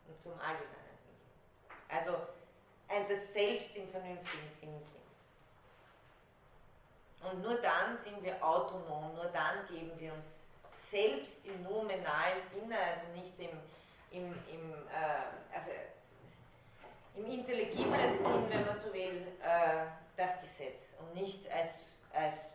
und zum Allgemeinen hingehen. Also ein, das Selbst im vernünftigen Sinn sind. Und nur dann sind wir autonom, nur dann geben wir uns selbst im nominalen Sinne, also nicht im, im, im, äh, also im intelligiblen Sinn, wenn man so will, äh, das Gesetz und nicht als, als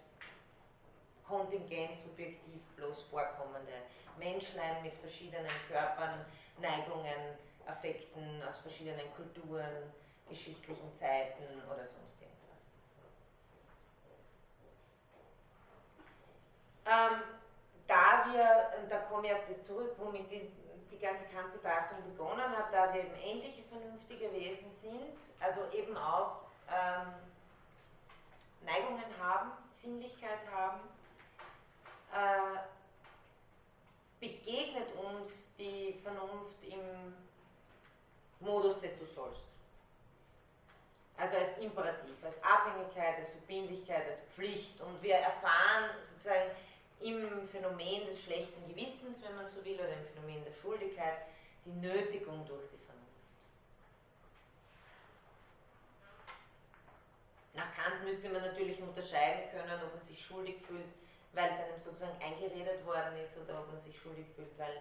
kontingent subjektiv bloß vorkommende Menschlein mit verschiedenen Körpern, Neigungen, Affekten aus verschiedenen Kulturen, geschichtlichen Zeiten oder sonst irgendwas. Ähm, da wir, und da komme ich auf das zurück, womit die, die ganze Kantbetrachtung begonnen hat, da wir eben endliche vernünftige Wesen sind, also eben auch ähm, Neigungen haben, Sinnlichkeit haben, äh, begegnet uns die Vernunft im Modus des Du sollst. Also als Imperativ, als Abhängigkeit, als Verbindlichkeit, als Pflicht. Und wir erfahren sozusagen im Phänomen des schlechten Gewissens, wenn man so will, oder im Phänomen der Schuldigkeit, die Nötigung durch die Vernunft. Nach Kant müsste man natürlich unterscheiden können, ob man sich schuldig fühlt, weil es einem sozusagen eingeredet worden ist, oder ob man sich schuldig fühlt, weil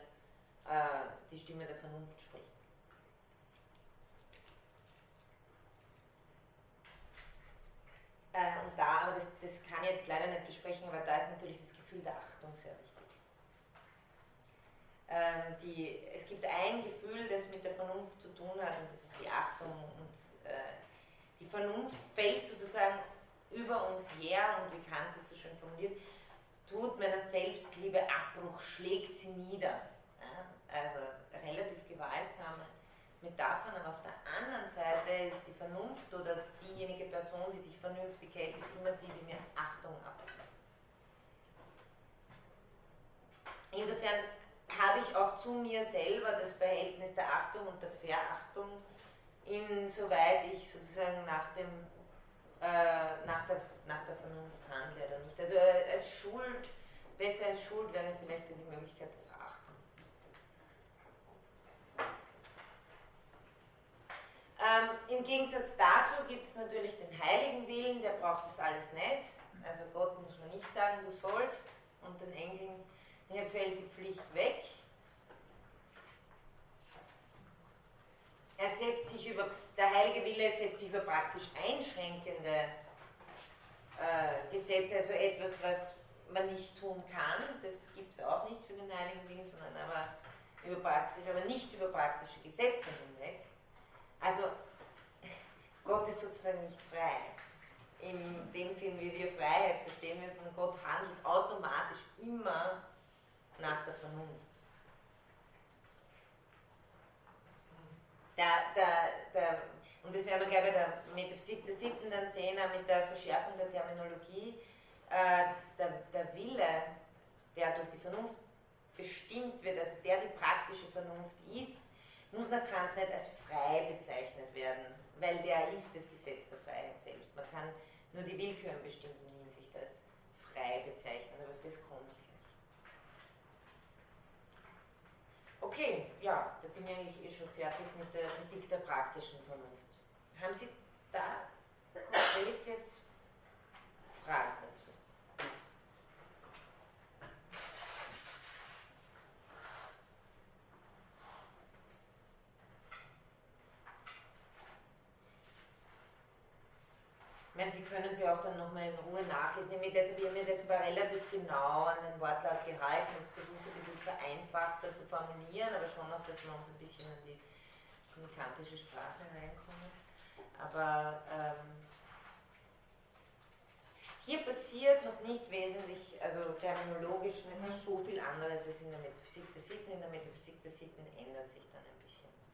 äh, die Stimme der Vernunft spricht. Äh, und da, aber das, das kann ich jetzt leider nicht besprechen, aber da ist natürlich das Gefühl der Achtung sehr wichtig. Ähm, die, es gibt ein Gefühl, das mit der Vernunft zu tun hat, und das ist die Achtung. Und äh, die Vernunft fällt sozusagen über uns her, und wie Kant es so schön formuliert, tut meiner Selbstliebe Abbruch, schlägt sie nieder. Ja? Also relativ gewaltsame Metaphern, aber auf der anderen Seite ist die Vernunft oder diejenige Person, die sich vernünftig hält, ist immer die, die mir Achtung abnimmt. Insofern habe ich auch zu mir selber das Verhältnis der Achtung und der Verachtung, insoweit ich sozusagen nach, dem, äh, nach, der, nach der Vernunft handle oder nicht. Also äh, als Schuld, besser als Schuld wäre vielleicht die Möglichkeit der Ähm, Im Gegensatz dazu gibt es natürlich den heiligen Willen, der braucht das alles nicht. Also Gott muss man nicht sagen, du sollst, und den Engeln hier fällt die Pflicht weg. Er setzt sich über, der heilige Wille setzt sich über praktisch einschränkende äh, Gesetze, also etwas, was man nicht tun kann, das gibt es auch nicht für den heiligen Willen, sondern aber über praktisch, aber nicht über praktische Gesetze hinweg. Also Gott ist sozusagen nicht frei. In dem Sinn, wie wir Freiheit verstehen müssen, Gott handelt automatisch immer nach der Vernunft. Der, der, der, und das werden wir, glaube ich, bei der Metaphysik der Sitten dann sehen, auch mit der Verschärfung der Terminologie. Äh, der, der Wille, der durch die Vernunft bestimmt wird, also der die praktische Vernunft ist, muss nach Kant nicht als frei bezeichnet werden, weil der ist das Gesetz der Freiheit selbst. Man kann nur die Willkür in bestimmten Hinsicht als frei bezeichnen, aber auf das komme ich gleich. Okay, ja, da bin ich eigentlich eh schon fertig mit der Kritik der praktischen Vernunft. Haben Sie da konkret jetzt Fragen dazu? Ich meine, Sie können sie auch dann nochmal in Ruhe nachlesen. Ich, deshalb, ich habe mir deshalb relativ genau an den Wortlaut gehalten und versucht, ein bisschen vereinfachter zu formulieren, aber schon noch, dass wir uns ein bisschen an die kommunikantische Sprache reinkommen. Aber ähm, hier passiert noch nicht wesentlich, also terminologisch nicht mhm. so viel anderes als in der Metaphysik der Sitten. In der Metaphysik der Sitten ändert sich dann ein bisschen was.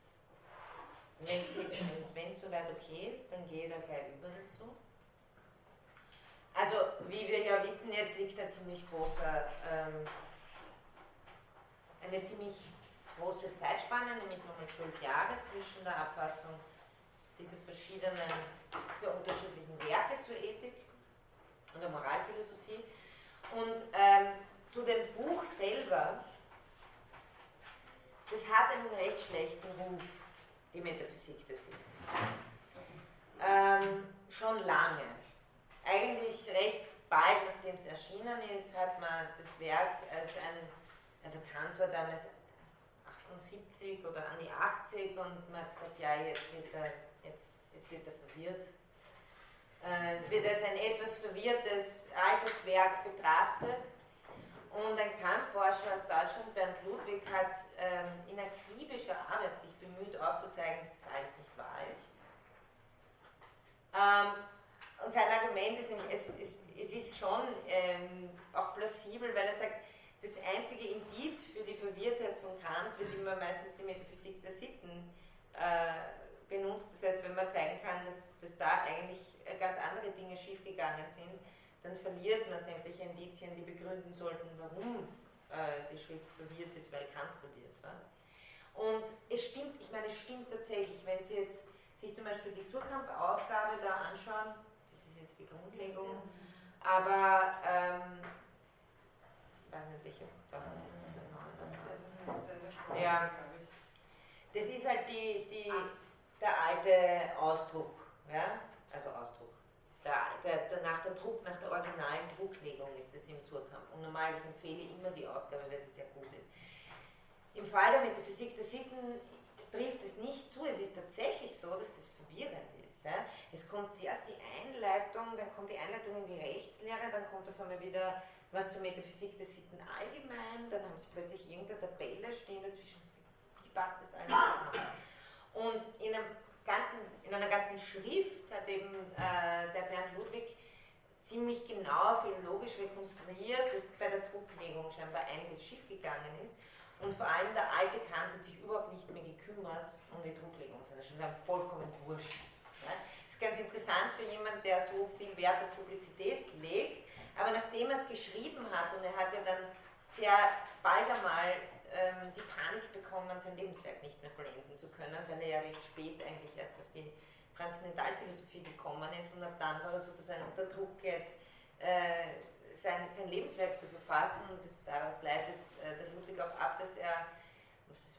Wenn es soweit okay ist, dann gehe ich da gleich über dazu. Also, wie wir ja wissen, jetzt liegt ein ziemlich großer, ähm, eine ziemlich große Zeitspanne, nämlich nochmal zwölf Jahre zwischen der Abfassung dieser verschiedenen, dieser unterschiedlichen Werke zur Ethik und der Moralphilosophie. Und ähm, zu dem Buch selber, das hat einen recht schlechten Ruf, die Metaphysik der Sinne. Ähm, schon lange eigentlich recht bald, nachdem es erschienen ist, hat man das Werk als ein, also Kant war damals 78 oder an die 80 und man hat gesagt, ja, jetzt wird er, jetzt, jetzt wird er verwirrt. Äh, es wird als ein etwas verwirrtes altes Werk betrachtet Und ein Kant-Forscher aus Deutschland, Bernd Ludwig, hat ähm, in akribischer Arbeit sich bemüht aufzuzeigen, dass das alles nicht wahr ist. Ähm, und sein Argument ist nämlich, es, es, es ist schon ähm, auch plausibel, weil er sagt, das einzige Indiz für die Verwirrtheit von Kant wird immer meistens die Metaphysik der Sitten äh, benutzt. Das heißt, wenn man zeigen kann, dass, dass da eigentlich äh, ganz andere Dinge schiefgegangen sind, dann verliert man sämtliche Indizien, die begründen sollten, warum äh, die Schrift verwirrt ist, weil Kant verwirrt war. Und es stimmt, ich meine, es stimmt tatsächlich, wenn Sie jetzt sich zum Beispiel die Surkamp-Ausgabe da anschauen, ist die Grundlegung, aber ähm, ich weiß nicht, welche Datum ist das denn Ja, das ist halt die, die, der alte Ausdruck, ja? also Ausdruck. Der, der, der, nach der Druck, nach der originalen Drucklegung ist das im Surkamp. Und normalerweise empfehle ich immer die Ausgabe, weil sie sehr gut ist. Im Fall der Metaphysik der Sitten trifft es nicht zu. Es ist tatsächlich so, dass das verwirrend ist. Es kommt zuerst die Einleitung, dann kommt die Einleitung in die Rechtslehre, dann kommt auf einmal wieder was zur Metaphysik der Sitten allgemein, dann haben sie plötzlich irgendeine Tabelle stehen dazwischen. Wie passt das alles zusammen? Und in, ganzen, in einer ganzen Schrift hat eben äh, der Bernd Ludwig ziemlich genau philologisch rekonstruiert, dass bei der Drucklegung scheinbar einiges schiefgegangen ist. Und vor allem der alte Kant hat sich überhaupt nicht mehr gekümmert um die Drucklegung seiner Schrift. Wir haben vollkommen wurscht. Das ist ganz interessant für jemanden, der so viel Wert auf Publizität legt, aber nachdem er es geschrieben hat, und er hat ja dann sehr bald einmal ähm, die Panik bekommen, sein Lebenswerk nicht mehr vollenden zu können, weil er ja recht spät eigentlich erst auf die Transzendentalphilosophie gekommen ist und ab dann war er sozusagen unter Druck jetzt äh, sein, sein Lebenswerk zu verfassen. Und das, daraus leitet äh, der Ludwig auch ab, dass er,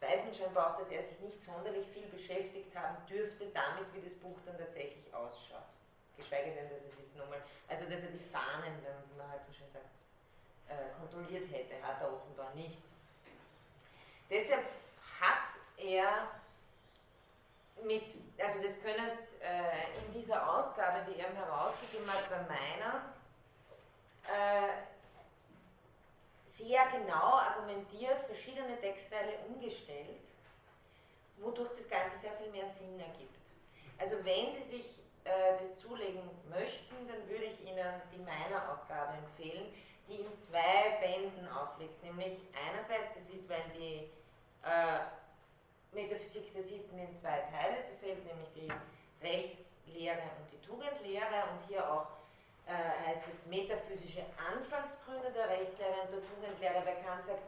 weiß man scheinbar auch, dass er sich nicht sonderlich viel beschäftigt haben dürfte damit, wie das Buch dann tatsächlich ausschaut. Geschweige denn, dass es jetzt nochmal, also dass er die Fahnen, wie man halt so schön sagt, äh, kontrolliert hätte, hat er offenbar nicht. Deshalb hat er mit, also das können äh, in dieser Ausgabe, die er herausgegeben hat, bei meiner, äh, sehr genau argumentiert, verschiedene Textteile umgestellt, wodurch das Ganze sehr viel mehr Sinn ergibt. Also wenn Sie sich äh, das zulegen möchten, dann würde ich Ihnen die meiner Ausgabe empfehlen, die in zwei Bänden aufliegt. Nämlich einerseits, es ist, weil die äh, Metaphysik der Sitten in zwei Teile zerfällt, nämlich die Rechtslehre und die Tugendlehre und hier auch äh, heißt es metaphysische Anfangsgründe der Rechtslehre und der Tugendlehre, weil Kant sagt,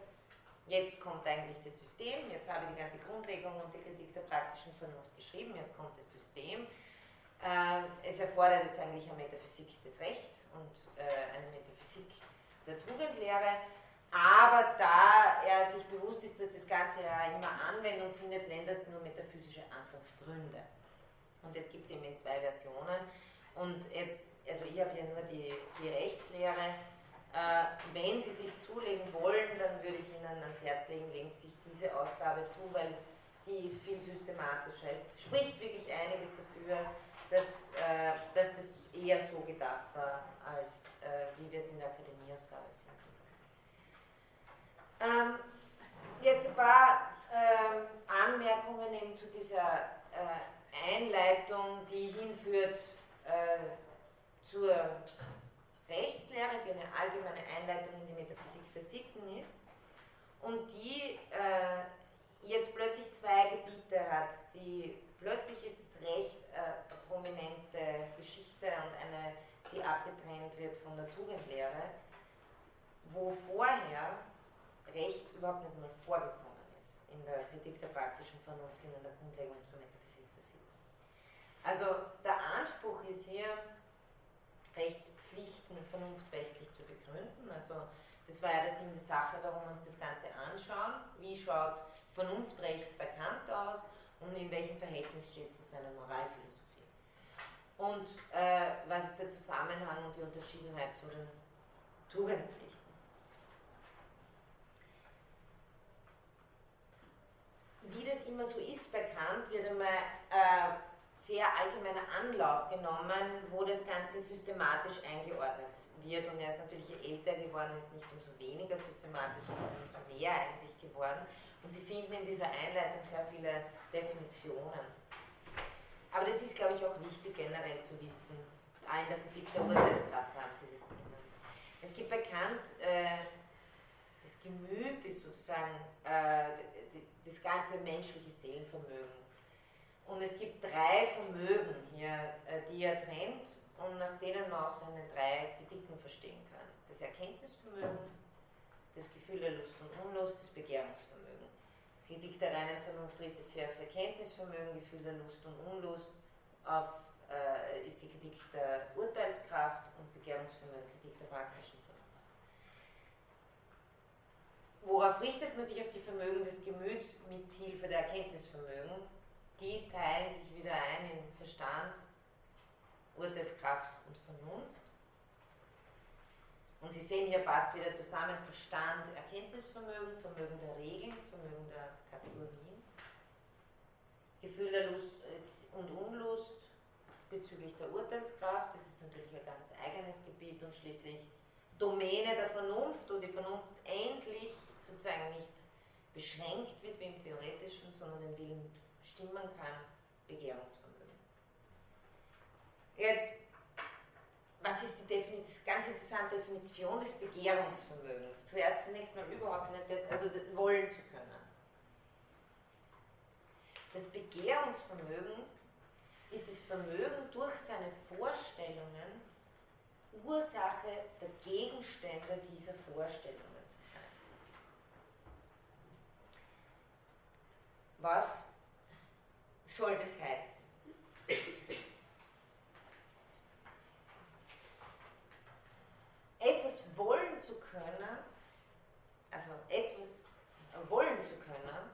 jetzt kommt eigentlich das System, jetzt habe ich die ganze Grundlegung und die Kritik der praktischen Vernunft geschrieben, jetzt kommt das System äh, es erfordert jetzt eigentlich eine Metaphysik des Rechts und äh, eine Metaphysik der Tugendlehre. Aber da er sich bewusst ist, dass das Ganze ja immer Anwendung findet, nennt er es nur metaphysische Anfangsgründe. Und das gibt es eben in zwei Versionen. Und jetzt, also ich habe hier nur die, die Rechtslehre. Äh, wenn Sie sich zulegen wollen, dann würde ich Ihnen ans Herz legen, legen Sie sich diese Ausgabe zu, weil die ist viel systematischer. Es spricht wirklich einiges dafür, dass, äh, dass das eher so gedacht war, als äh, wie wir es in der Akademieausgabe finden. Ähm, jetzt ein paar ähm, Anmerkungen eben zu dieser äh, Einleitung, die hinführt äh, zur Rechtslehre, die eine allgemeine Einleitung in die Metaphysik der Sitten ist und die äh, jetzt plötzlich zwei Gebiete hat, die plötzlich ist das Recht äh, prominente Geschichte und eine, die abgetrennt wird von der Tugendlehre, wo vorher Recht überhaupt nicht mal vorgekommen ist in der Kritik der praktischen Vernunft, in der Grundlegung zur Metaphysik. Also der Anspruch ist hier, Rechtspflichten vernunftrechtlich zu begründen. Also das war ja der Sinn der Sache, warum wir uns das Ganze anschauen. Wie schaut Vernunftrecht bei Kant aus? und in welchem Verhältnis steht es zu seiner Moralphilosophie. Und äh, was ist der Zusammenhang und die Unterschiedenheit zu den Tugendpflichten? Wie das immer so ist bei Kant, wird einmal äh, sehr allgemeiner Anlauf genommen, wo das Ganze systematisch eingeordnet wird. Und er ist natürlich, älter geworden ist, nicht umso weniger systematisch, sondern umso mehr eigentlich geworden. Und Sie finden in dieser Einleitung sehr viele Definitionen. Aber das ist, glaube ich, auch wichtig generell zu wissen. Auch in der Kritik der Urteilskraft haben Sie das drinnen. Es gibt bekannt, äh, das Gemüt ist sozusagen äh, das ganze menschliche Seelenvermögen. Und es gibt drei Vermögen hier, äh, die er trennt und nach denen man auch seine drei Kritiken verstehen kann. Das Erkenntnisvermögen, das Gefühl der Lust und Unlust, das Begehrungsvermögen. Kritik der reinen Vernunft richtet sich aufs Erkenntnisvermögen, Gefühl der Lust und Unlust, auf, äh, ist die Kritik der Urteilskraft und Begehrungsvermögen, Kritik der praktischen Vernunft. Worauf richtet man sich auf die Vermögen des Gemüts mit Hilfe der Erkenntnisvermögen? Die teilen sich wieder ein in Verstand, Urteilskraft und Vernunft. Und Sie sehen, hier passt wieder zusammen Verstand, Erkenntnisvermögen, Vermögen der Regeln, Vermögen der Kategorien, Gefühl der Lust äh, und Unlust bezüglich der Urteilskraft, das ist natürlich ein ganz eigenes Gebiet und schließlich Domäne der Vernunft, wo die Vernunft endlich sozusagen nicht beschränkt wird wie im Theoretischen, sondern den Willen bestimmen kann, Begehrungsvermögen. Jetzt, was ist die Definition, ganz interessante Definition des Begehrungsvermögens? Zuerst zunächst mal überhaupt nicht das, also das wollen zu können. Das Begehrungsvermögen ist das Vermögen durch seine Vorstellungen Ursache der Gegenstände dieser Vorstellungen zu sein. Was soll das heißen? Etwas wollen zu können, also etwas wollen zu können,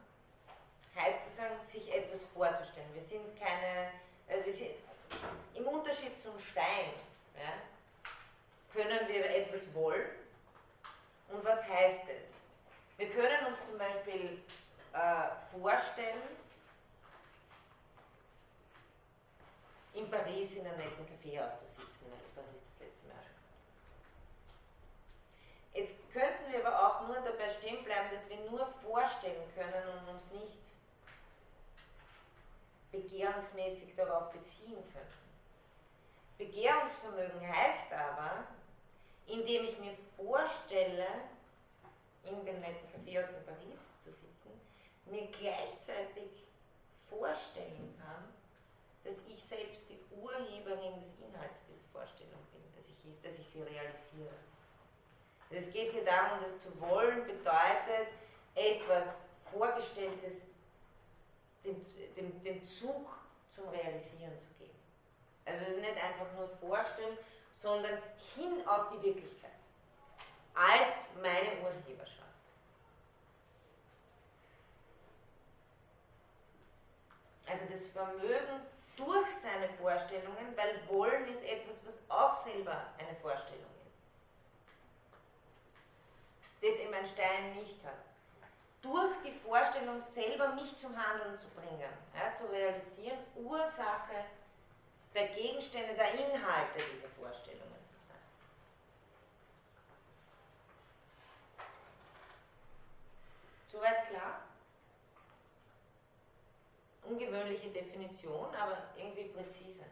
heißt sozusagen, sich etwas vorzustellen. Wir sind keine, äh, wir sind, im Unterschied zum Stein, ja, können wir etwas wollen. Und was heißt es? Wir können uns zum Beispiel äh, vorstellen, in Paris in einem netten Kaffeehaus zu sitzen, weil ich Paris das letzte Mal schon Jetzt könnten wir aber auch nur dabei stehen bleiben, dass wir nur vorstellen können und uns nicht begehrungsmäßig darauf beziehen können. Begehrungsvermögen heißt aber, indem ich mir vorstelle, in dem netten Kaffeehaus in Paris zu sitzen, mir gleichzeitig vorstellen kann, dass ich selbst die Urheberin des Inhalts dieser Vorstellung bin, dass ich, dass ich sie realisiere. Also es geht hier darum, dass zu wollen bedeutet, etwas Vorgestelltes den, den, den Zug zum Realisieren zu geben. Also es ist nicht einfach nur vorstellen, sondern hin auf die Wirklichkeit als meine Urheberschaft. Also das Vermögen durch seine Vorstellungen, weil Wollen ist etwas, was auch selber eine Vorstellung ist. Das eben ein Stein nicht hat. Durch die Vorstellung selber mich zum Handeln zu bringen, ja, zu realisieren, Ursache der Gegenstände, der Inhalte dieser Vorstellungen zu sein. Soweit klar? Ungewöhnliche Definition, aber irgendwie präzise.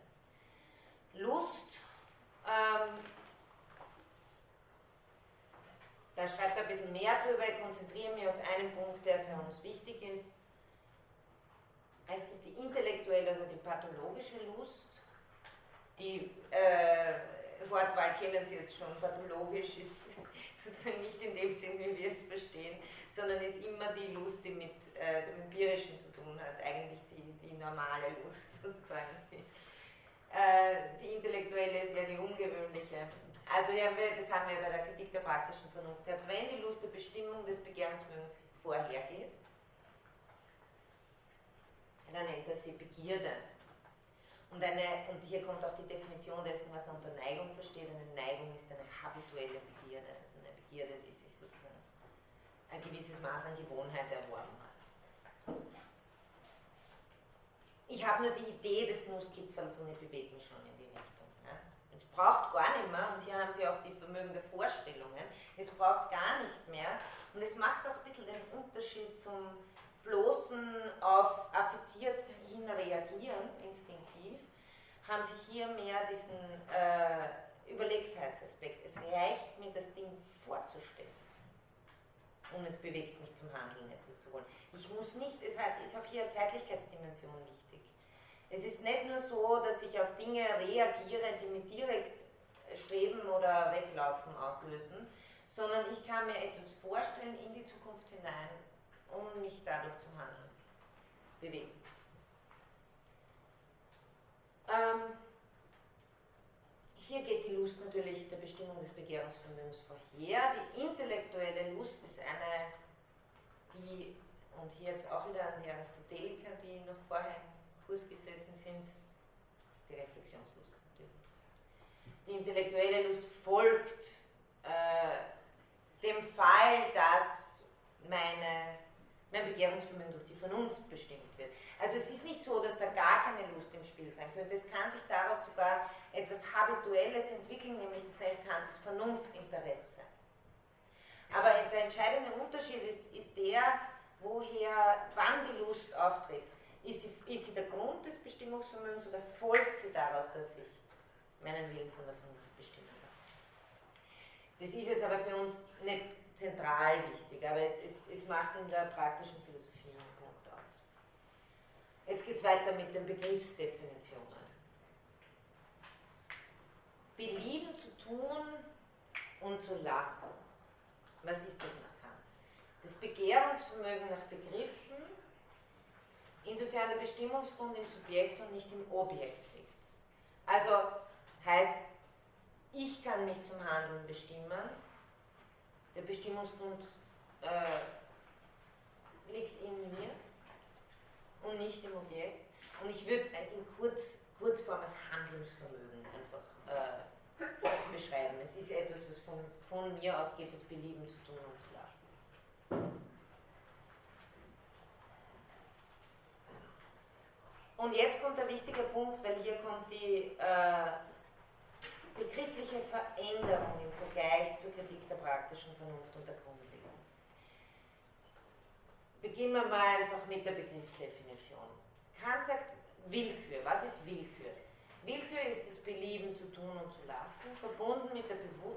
Lust, ähm, da schreibt er ein bisschen mehr drüber, ich konzentriere mich auf einen Punkt, der für uns wichtig ist. Es gibt die intellektuelle oder die pathologische Lust. Die äh, Wortwahl kennen Sie jetzt schon, pathologisch ist sozusagen nicht in dem Sinn, wie wir es verstehen, sondern ist immer die Lust, die mit äh, dem Empirischen zu tun hat, eigentlich die, die normale Lust sozusagen. Die, äh, die intellektuelle ist ja die ungewöhnliche. Also ja, das haben wir bei der Kritik der praktischen Vernunft gehabt. Wenn die Lust der Bestimmung des Begehrungsmögens vorhergeht, dann nennt er sie Begierde. Und, eine, und hier kommt auch die Definition dessen, was er unter Neigung versteht. Eine Neigung ist eine habituelle Begierde, also eine Begierde, die sich sozusagen ein gewisses Maß an Gewohnheit erworben hat. ich habe nur die Idee des Nusskipferls und ich bewege mich schon in die Richtung. Ja. Es braucht gar nicht mehr, und hier haben Sie auch die vermögende Vorstellungen, es braucht gar nicht mehr. Und es macht auch ein bisschen den Unterschied zum bloßen auf affiziert hin reagieren, instinktiv, haben Sie hier mehr diesen äh, Überlegtheitsaspekt. Es reicht mir, das Ding vorzustellen. Und es bewegt mich zum Handeln, etwas zu wollen. Ich muss nicht, es ist auch hier eine Zeitlichkeitsdimension wichtig. Es ist nicht nur so, dass ich auf Dinge reagiere, die mit direkt Streben oder Weglaufen auslösen, sondern ich kann mir etwas vorstellen in die Zukunft hinein und mich dadurch zum Handeln bewegen. Ähm, hier geht die Lust natürlich der Bestimmung des Begehrungsvermögens vorher. Die intellektuelle Lust ist eine, die, und hier jetzt auch wieder an die Aristoteliker, die noch vorher im Kurs gesessen sind, ist die Reflexionslust natürlich. Die intellektuelle Lust folgt äh, dem Fall, dass meine, mein Begehrungsvermögen durch die Vernunft bestimmt wird. Also es ist nicht so, dass da gar keine Lust im Spiel sein könnte. Es kann sich daraus sogar etwas Habituelles entwickeln, nämlich das das Vernunftinteresse. Aber der entscheidende Unterschied ist, ist der, woher, wann die Lust auftritt. Ist sie, ist sie der Grund des Bestimmungsvermögens oder folgt sie daraus, dass ich meinen Willen von der Vernunft bestimmen lasse? Das ist jetzt aber für uns nicht zentral wichtig, aber es, es, es macht in der praktischen Philosophie einen Punkt aus. Jetzt geht es weiter mit den Begriffsdefinitionen. Belieben zu tun und zu lassen. Was ist das nach Kant? Das Begehrungsvermögen nach Begriffen, insofern der Bestimmungsgrund im Subjekt und nicht im Objekt liegt. Also heißt, ich kann mich zum Handeln bestimmen, der Bestimmungsgrund äh, liegt in mir und nicht im Objekt. Und ich würde es in Kurz, Kurzform als Handlungsvermögen einfach äh, beschreiben. Es ist etwas, was von, von mir ausgeht, das Belieben zu tun und zu lassen. Und jetzt kommt der wichtige Punkt, weil hier kommt die äh, begriffliche Veränderung im Vergleich zur Kritik der praktischen Vernunft und der Grundlegung. Beginnen wir mal einfach mit der Begriffsdefinition. Kant sagt Willkür. Was ist Willkür? Willkür ist das Belieben zu tun und zu lassen, verbunden mit,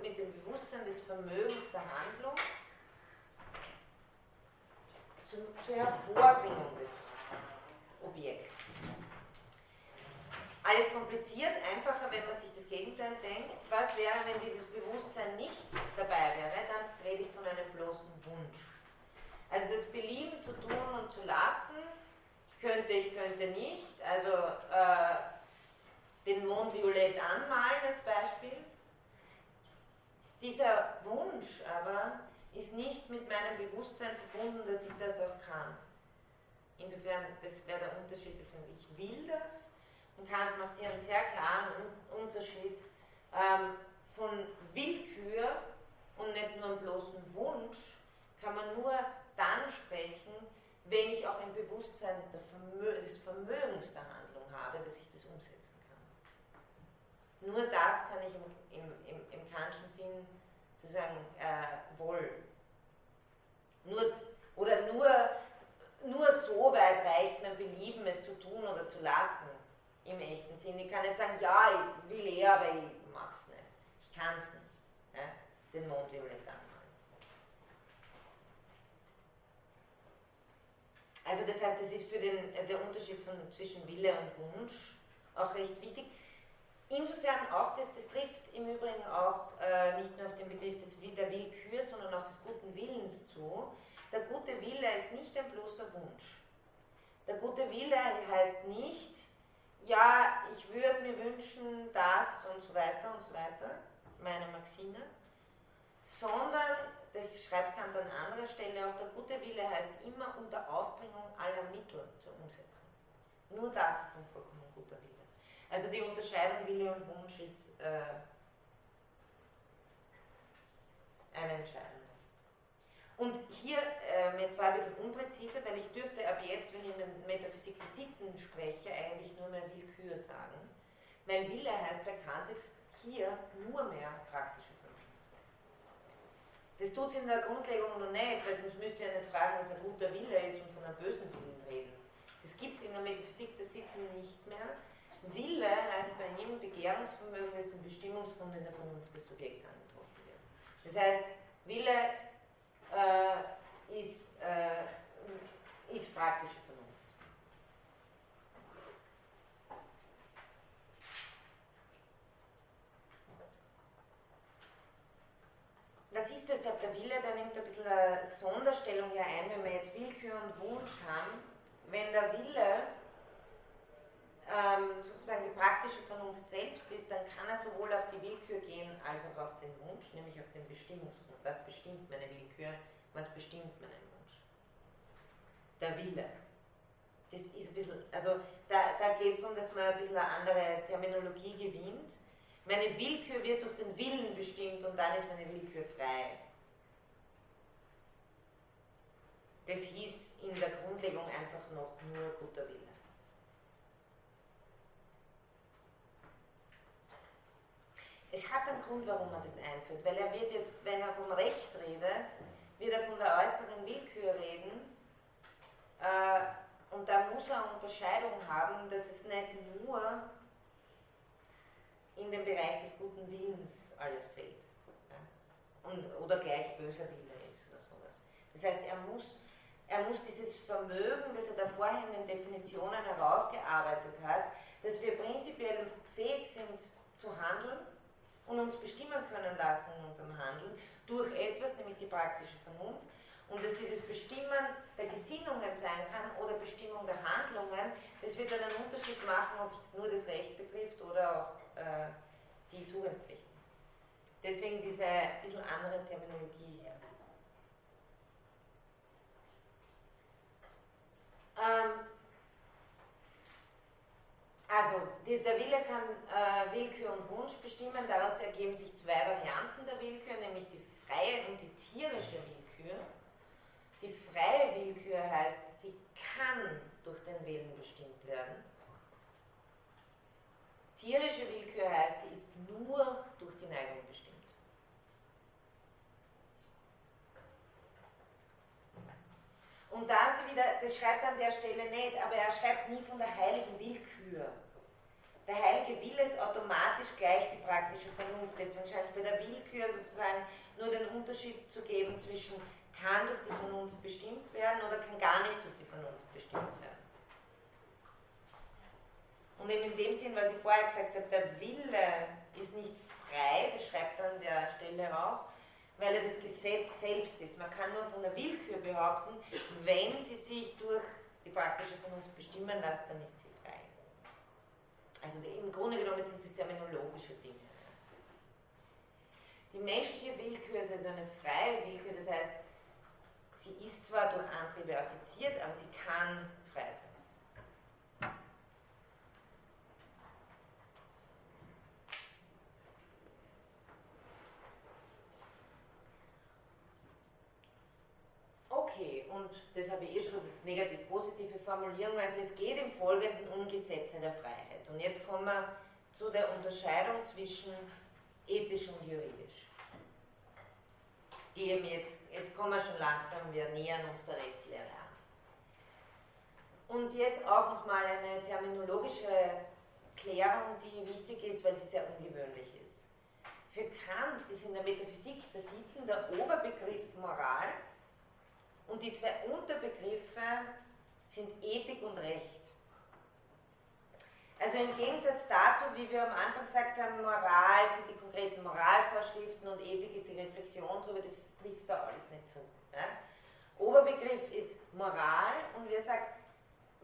mit dem Bewusstsein des Vermögens der Handlung zu, zur Hervorbringung des Objekts alles kompliziert, einfacher, wenn man sich das Gegenteil denkt. Was wäre, wenn dieses Bewusstsein nicht dabei wäre? Dann rede ich von einem bloßen Wunsch. Also das Belieben zu tun und zu lassen, ich könnte, ich könnte nicht, also äh, den Mond violett anmalen als Beispiel. Dieser Wunsch aber ist nicht mit meinem Bewusstsein verbunden, dass ich das auch kann. Insofern, das wäre der Unterschied, deswegen ich will das und Kant macht hier einen sehr klaren Unterschied ähm, von Willkür und nicht nur einem bloßen Wunsch, kann man nur dann sprechen, wenn ich auch ein Bewusstsein Vermö des Vermögens der Handlung habe, dass ich das umsetzen kann. Nur das kann ich im, im, im, im Kantschen Sinn sozusagen äh, wollen. Nur, oder nur, nur so weit reicht mein Belieben, es zu tun oder zu lassen im echten Sinn. Ich kann nicht sagen, ja, ich will eh, aber ich mach's nicht. Ich kann es nicht, ja, den Mond violett anmalen. Also das heißt, es ist für den der Unterschied von, zwischen Wille und Wunsch auch recht wichtig. Insofern auch, das trifft im Übrigen auch äh, nicht nur auf den Begriff des, der Willkür, sondern auch des guten Willens zu. Der gute Wille ist nicht ein bloßer Wunsch. Der gute Wille heißt nicht, ja, ich würde mir wünschen, das und so weiter und so weiter, meine Maxime, sondern, das schreibt Kant an anderer Stelle auch, der gute Wille heißt immer unter Aufbringung aller Mittel zur Umsetzung. Nur das ist ein vollkommen guter Wille. Also die Unterscheidung Wille und Wunsch ist äh, eine entscheidende. Und hier, äh, jetzt war ein bisschen unpräziser, weil ich dürfte ab jetzt, wenn ich in Metaphysik der Sitten spreche, eigentlich nur mehr Willkür sagen. Weil Wille heißt bei Kant hier nur mehr praktische Vernunft. Das tut es in der Grundlegung noch nicht, weil sonst müsst ihr ja nicht fragen, was ein guter Wille ist und von einem bösen Willen reden. Das gibt es in der Metaphysik der Sitten nicht mehr. Wille heißt bei jedem Begehrungsvermögen, das im Bestimmungsgrund in der Vernunft des Subjekts angetroffen wird. Das heißt, Wille äh, ist, äh, ist praktische Vernunft. Was ist das, sagt der Wille? Der nimmt ein bisschen eine Sonderstellung hier ein, wenn wir jetzt Willkür und Wunsch haben. Wenn der Wille ähm, sozusagen die praktische Vernunft selbst ist, dann kann er sowohl auf die Willkür gehen als auch auf den Wunsch, nämlich auf den Bestimmungsgrund. Was bestimmt meine Willkür? Was bestimmt meinen Wunsch? Der Wille. Das ist ein bisschen, also da, da geht es darum, dass man ein bisschen eine andere Terminologie gewinnt. Meine Willkür wird durch den Willen bestimmt und dann ist meine Willkür frei. Das hieß in der Grundlegung einfach noch nur guter Wille. Es hat einen Grund, warum man das einführt, weil er wird jetzt, wenn er vom Recht redet, wird er von der äußeren Willkür reden. Äh, und da muss er Unterscheidung haben, dass es nicht nur in den Bereich des guten Willens alles fällt. Ja? Und, oder gleich böser Wille ist oder sowas. Das heißt, er muss, er muss dieses Vermögen, das er da vorhin in den Definitionen herausgearbeitet hat, dass wir prinzipiell fähig sind zu handeln, und uns bestimmen können lassen in unserem Handeln durch etwas, nämlich die praktische Vernunft. Und dass dieses Bestimmen der Gesinnungen sein kann oder Bestimmung der Handlungen, das wird dann einen Unterschied machen, ob es nur das Recht betrifft oder auch äh, die Tugendpflichten. Deswegen diese bisschen andere Terminologie hier. Ähm, also, die, der Wille kann äh, Willkür und Wunsch bestimmen. Daraus ergeben sich zwei Varianten der Willkür, nämlich die freie und die tierische Willkür. Die freie Willkür heißt, sie kann durch den Willen bestimmt werden. Tierische Willkür heißt, sie ist nur durch die Neigung bestimmt. Und da haben sie wieder, das schreibt an der Stelle nicht, aber er schreibt nie von der heiligen Willkür. Der heilige Wille ist automatisch gleich die praktische Vernunft. Deswegen scheint es bei der Willkür sozusagen nur den Unterschied zu geben zwischen kann durch die Vernunft bestimmt werden oder kann gar nicht durch die Vernunft bestimmt werden. Und eben in dem Sinn, was ich vorher gesagt habe, der Wille ist nicht frei, das schreibt er an der Stelle auch, weil er das Gesetz selbst ist. Man kann nur von der Willkür behaupten, wenn sie sich durch die praktische Vernunft bestimmen lässt, dann ist sie frei. Also im Grunde genommen sind das terminologische Dinge. Die menschliche Willkür ist also eine freie Willkür, das heißt, sie ist zwar durch Antriebe affiziert, aber sie kann frei sein. Okay, und das habe ich eh schon negativ-positive Formulierung. Also es geht im Folgenden um Gesetze der Freiheit. Und jetzt kommen wir zu der Unterscheidung zwischen ethisch und juridisch. Die eben jetzt, jetzt kommen wir schon langsam, wir nähern uns der Rechtslehre an. Und jetzt auch nochmal eine terminologische Klärung, die wichtig ist, weil sie sehr ungewöhnlich ist. Für Kant ist in der Metaphysik der Sitten der Oberbegriff Moral und die zwei Unterbegriffe sind Ethik und Recht. Also im Gegensatz dazu, wie wir am Anfang gesagt haben, Moral sind die konkreten Moralvorschriften und Ethik ist die Reflexion darüber, das trifft da alles nicht zu. Ja? Oberbegriff ist Moral und wir sagen,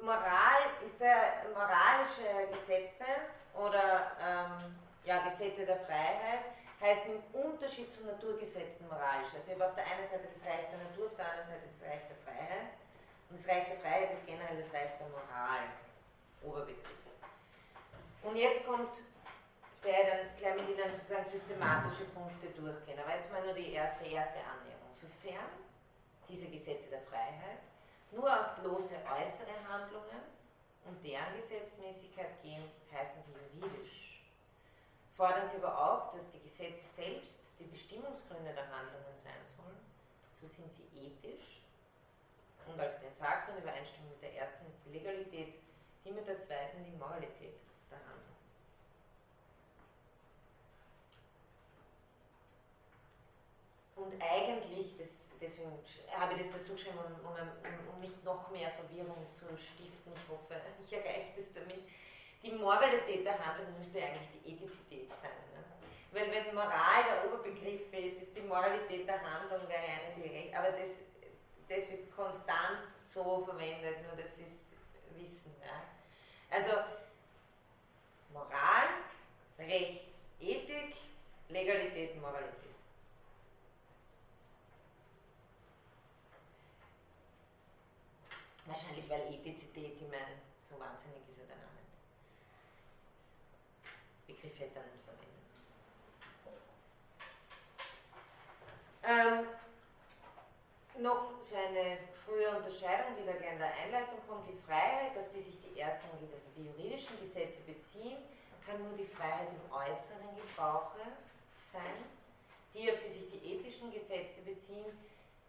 Moral ist der moralische Gesetze oder ähm, ja, Gesetze der Freiheit, heißt im Unterschied zu Naturgesetzen moralisch. Also ich habe auf der einen Seite das Reich der Natur, auf der anderen Seite das Reich der Freiheit. Und das Reich der Freiheit ist generell das Reich der Moral, Oberbegriff. Und jetzt kommt, jetzt werde dann gleich mit Ihnen sozusagen systematische Punkte durchgehen, aber jetzt mal nur die erste, erste Annäherung. Sofern diese Gesetze der Freiheit nur auf bloße äußere Handlungen und deren Gesetzmäßigkeit gehen, heißen sie juridisch. Fordern sie aber auch, dass die Gesetze selbst die Bestimmungsgründe der Handlungen sein sollen, so sind sie ethisch und als den Sagt in Übereinstimmung mit der ersten ist die Legalität, die mit der zweiten die Moralität der Handlung. Und eigentlich, das, deswegen habe ich das dazu geschrieben, um, um, um, nicht noch mehr Verwirrung zu stiften, ich hoffe, ich erreiche das damit. Die Moralität der Handlung müsste eigentlich die Ethizität sein. Ne? Weil wenn Moral der Oberbegriff ist, ist die Moralität der Handlung wäre eine direkt, aber das, das wird konstant so verwendet, nur das ist Wissen. Ja? Also Moral, Recht, Ethik, Legalität, Moralität. Wahrscheinlich, weil Ethizität, meine, so wahnsinnig ist er dann auch nicht. Begriff er nicht verwendet. Ähm, noch so eine frühe Unterscheidung, die da gleich in der Einleitung kommt, die Freiheit, auf die sich die ersten, also die juridischen Gesetze beziehen, kann nur die Freiheit im äußeren Gebrauche sein. Die, auf die sich die ethischen Gesetze beziehen,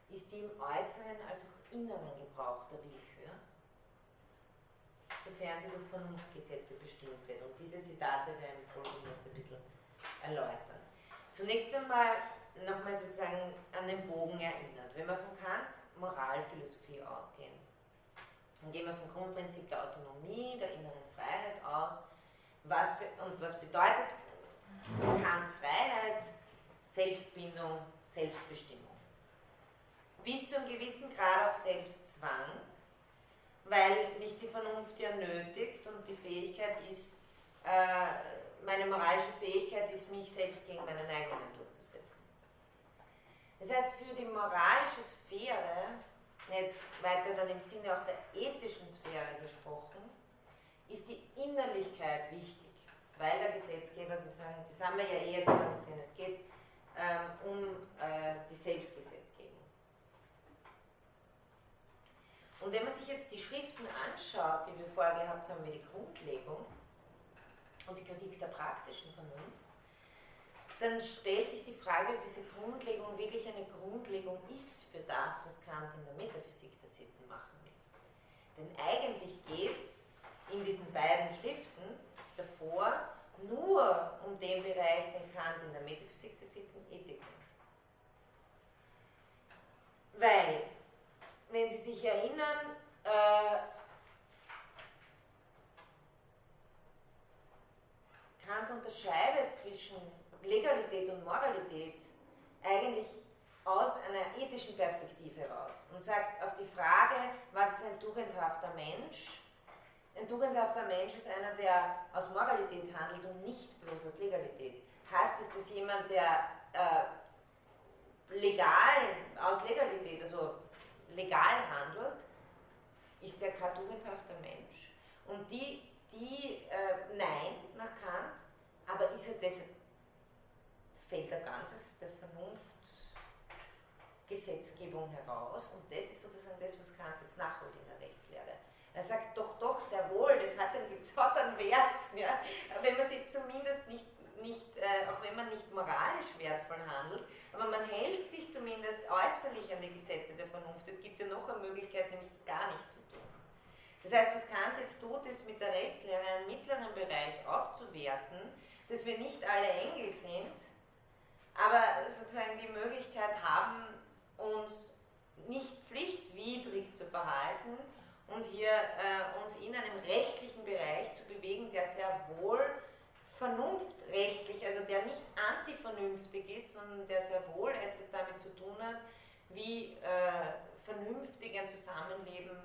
ist die im äußeren als auch inneren Gebrauch der Willkür, sofern sie durch Vernunftgesetze bestimmt wird. Und diese Zitate werden im Folgenden jetzt ein bisschen erläutern. Zunächst einmal nochmal sozusagen an den Bogen erinnert. Wenn wir von Kants Moralphilosophie ausgehen, dann gehen wir vom Grundprinzip der Autonomie, der inneren Freiheit aus. Was für, und was bedeutet Kant Freiheit? Selbstbindung, Selbstbestimmung bis zu einem gewissen Grad auch Selbstzwang, weil nicht die Vernunft ja nötigt und die Fähigkeit ist, äh, meine moralische Fähigkeit ist, mich selbst gegen meine Neigungen durchzusetzen. Das heißt, für die moralische Sphäre, jetzt weiter dann im Sinne auch der ethischen Sphäre gesprochen, ist die Innerlichkeit wichtig, weil der Gesetzgeber sozusagen, das haben wir ja eh jetzt gesehen, es geht ähm, um äh, die Selbstgesetzgebung. Und wenn man sich jetzt die Schriften anschaut, die wir vorher gehabt haben, wie die Grundlegung und die Kritik der praktischen Vernunft, dann stellt sich die Frage, ob diese Grundlegung wirklich eine Grundlegung ist für das, was Kant in der Metaphysik der Sitten machen will. Denn eigentlich geht es in diesen beiden Schriften davor nur um den Bereich, den Kant in der Metaphysik der Sitten Ethik nennt. Weil wenn Sie sich erinnern, äh, Kant unterscheidet zwischen Legalität und Moralität eigentlich aus einer ethischen Perspektive heraus und sagt auf die Frage, was ist ein tugendhafter Mensch? Ein tugendhafter Mensch ist einer, der aus Moralität handelt und nicht bloß aus Legalität. Heißt es, dass jemand, der äh, legal, aus Legalität, also legal handelt, ist er kein tugendhafter Mensch. Und die, die äh, nein, nach Kant, aber ist er deshalb, fällt er ganzes der Vernunftgesetzgebung heraus und das ist sozusagen das, was Kant jetzt nachholt in der Rechtslehre. Er sagt doch, doch, sehr wohl, das hat einen, einen Wert, ja, wenn man sich zumindest nicht nicht, äh, auch wenn man nicht moralisch wertvoll handelt, aber man hält sich zumindest äußerlich an die Gesetze der Vernunft. Es gibt ja noch eine Möglichkeit, nämlich das gar nicht zu tun. Das heißt, was Kant jetzt tut, ist mit der Rechtslehre einen mittleren Bereich aufzuwerten, dass wir nicht alle Engel sind, aber sozusagen die Möglichkeit haben, uns nicht pflichtwidrig zu verhalten und hier äh, uns in einem rechtlichen Bereich zu bewegen, der sehr wohl vernunftrechtlich, also der nicht antivernünftig ist, sondern der sehr wohl etwas damit zu tun hat, wie äh, vernünftig ein Zusammenleben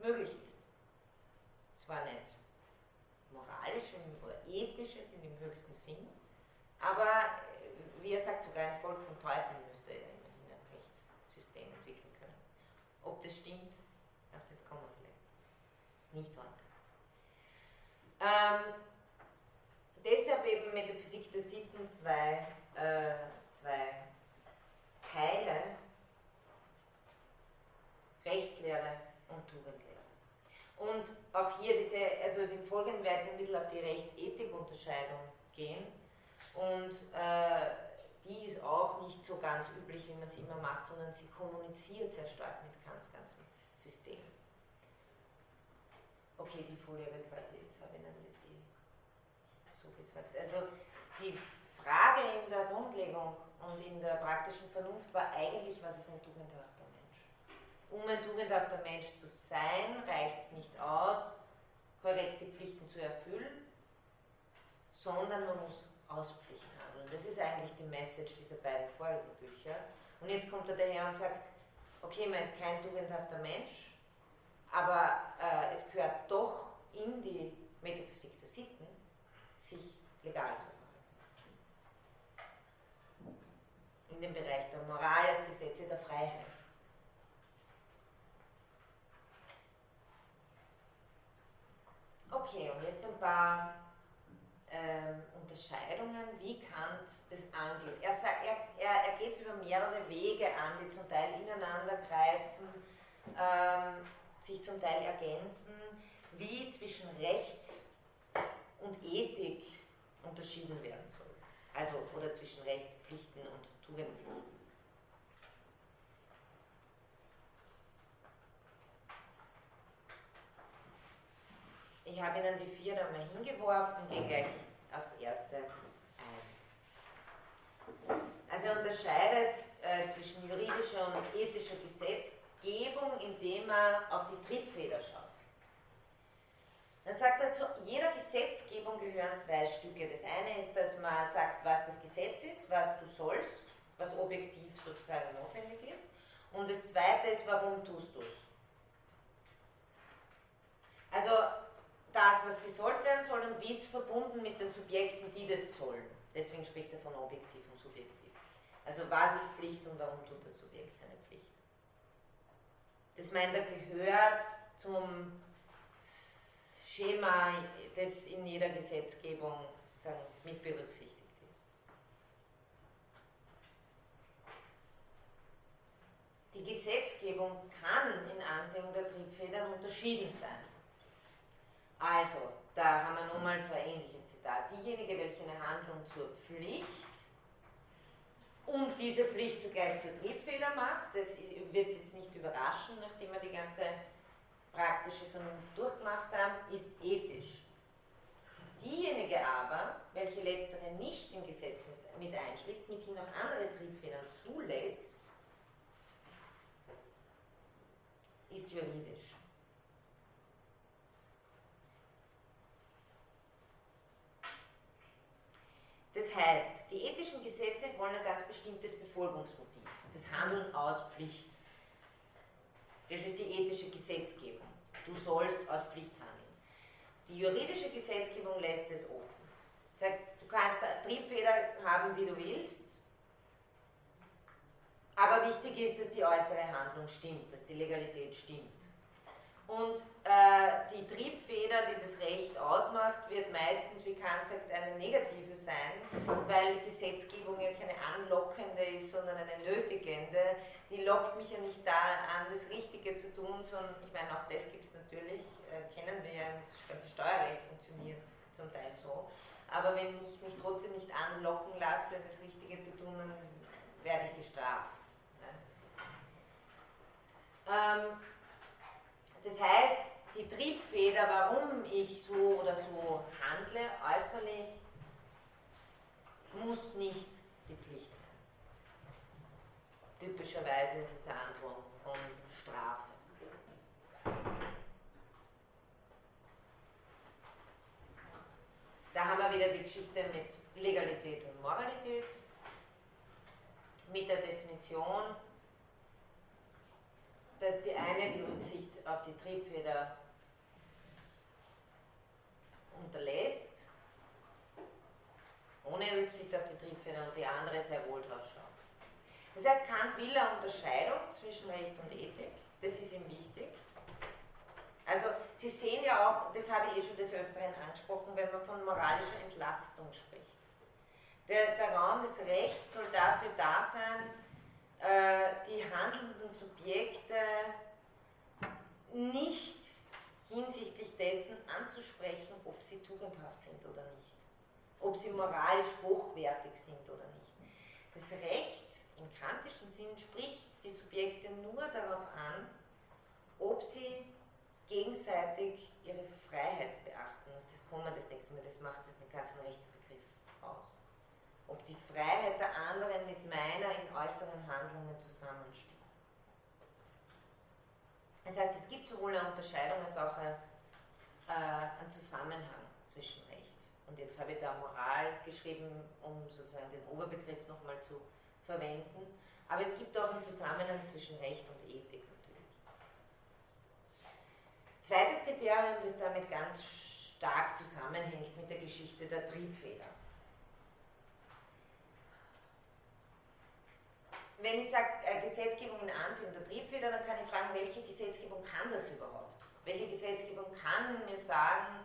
möglich ist. Zwar nicht moralisch oder ethisch jetzt in dem höchsten Sinn, aber äh, wie er sagt, sogar ein Volk von Teufeln müsste ein Rechtssystem entwickeln können. Ob das stimmt, auf das kommen wir vielleicht nicht heute. Ähm, deshalb eben Metaphysik der Sitten zwei, äh, zwei Teile. Rechtslehre und Tugendlehre. Und auch hier diese, also im Folgenden werde ich ein bisschen auf die Rechtsethik-Unterscheidung gehen. Und äh, die ist auch nicht so ganz üblich, wie man sie immer macht, sondern sie kommuniziert sehr stark mit ganz, ganz Systemen. Okay, die Folie wird quasi, das habe ich jetzt so gesagt. Also die Frage in der Grundlegung und in der praktischen Vernunft war eigentlich, was ist ein tugendhafter Mensch? Um ein tugendhafter Mensch zu sein, reicht es nicht aus, korrekte Pflichten zu erfüllen, sondern man muss aus Pflichten handeln. Das ist eigentlich die Message dieser beiden vorigen Bücher. Und jetzt kommt er daher und sagt, okay, man ist kein tugendhafter Mensch, aber äh, es gehört doch in die Metaphysik der Sitten, sich legal zu verhalten. In dem Bereich der Moral als Gesetze der Freiheit. Okay, und jetzt ein paar ähm, Unterscheidungen, wie Kant das angeht. Er, er, er, er geht es über mehrere Wege an, die zum Teil ineinander greifen, ähm, sich zum Teil ergänzen, wie zwischen Recht und Ethik unterschieden werden soll. Also, oder zwischen Rechtspflichten und Tugendpflichten. Ich habe Ihnen die vier da mal hingeworfen, gehe gleich aufs erste ein. Also er unterscheidet äh, zwischen juridischer und ethischer Gesetzgebung, indem er auf die Triebfeder schaut. Dann sagt er, zu jeder Gesetzgebung gehören zwei Stücke. Das eine ist, dass man sagt, was das Gesetz ist, was du sollst, was objektiv sozusagen notwendig ist. Und das zweite ist, warum tust du es. Also das, was gesollt werden soll und wie es verbunden mit den Subjekten, die das sollen. Deswegen spricht er von objektiv und subjektiv. Also was ist Pflicht und warum tut das Subjekt seine Pflicht. Das meint er gehört zum Schema, das in jeder Gesetzgebung sagen, mit berücksichtigt ist. Die Gesetzgebung kann in Ansehung der Triebfedern unterschieden sein. Also, da haben wir nun mal so ein ähnliches Zitat. Diejenige, welche eine Handlung zur Pflicht und diese Pflicht zugleich zur Triebfeder macht, das wird jetzt nicht überraschen, nachdem wir die ganze praktische Vernunft durchgemacht haben, ist ethisch. Diejenige aber, welche letztere nicht im Gesetz mit einschließt, mithin auch andere Triebfedern zulässt, ist juridisch. Das heißt, die ethischen Gesetze wollen ein ganz bestimmtes Befolgungsmotiv, das Handeln aus Pflicht. Das ist die ethische Gesetzgebung. Du sollst aus Pflicht handeln. Die juridische Gesetzgebung lässt es offen. Sagt, du kannst Triebfeder haben, wie du willst, aber wichtig ist, dass die äußere Handlung stimmt, dass die Legalität stimmt. Und äh, die Triebfeder, die das Recht ausmacht, wird meistens, wie Kant sagt, eine negative sein, weil Gesetzgebung ja keine anlockende ist, sondern eine nötigende. Die lockt mich ja nicht da an, das Richtige zu tun, sondern ich meine, auch das gibt es natürlich, äh, kennen wir ja, das ganze Steuerrecht funktioniert zum Teil so. Aber wenn ich mich trotzdem nicht anlocken lasse, das Richtige zu tun, dann werde ich gestraft. Ne? Ähm, das heißt, die Triebfeder, warum ich so oder so handle, äußerlich, muss nicht die Pflicht sein. Typischerweise ist es eine Androhung von Strafe. Da haben wir wieder die Geschichte mit Legalität und Moralität, mit der Definition dass die eine die Rücksicht auf die Triebfeder unterlässt, ohne Rücksicht auf die Triebfeder und die andere sehr wohl drauf schaut. Das heißt, Kant will eine Unterscheidung zwischen Recht und Ethik, das ist ihm wichtig. Also Sie sehen ja auch, das habe ich eh schon des Öfteren angesprochen, wenn man von moralischer Entlastung spricht. Der, der Raum des Rechts soll dafür da sein, die handelnden Subjekte nicht hinsichtlich dessen anzusprechen, ob sie tugendhaft sind oder nicht, ob sie moralisch hochwertig sind oder nicht. Das Recht im kantischen Sinn spricht die Subjekte nur darauf an, ob sie gegenseitig ihre Freiheit beachten. Das kommen das nächste Mal, das macht den ganzen Rechtsbegriff. Ob die Freiheit der anderen mit meiner in äußeren Handlungen zusammensteht. Das heißt, es gibt sowohl eine Unterscheidung als auch eine, äh, einen Zusammenhang zwischen Recht. Und jetzt habe ich da Moral geschrieben, um sozusagen den Oberbegriff nochmal zu verwenden. Aber es gibt auch einen Zusammenhang zwischen Recht und Ethik natürlich. Zweites Kriterium, das damit ganz stark zusammenhängt mit der Geschichte der Triebfeder. Wenn ich sage äh, Gesetzgebung in Ansehen der Triebfeder, dann kann ich fragen, welche Gesetzgebung kann das überhaupt? Welche Gesetzgebung kann mir sagen,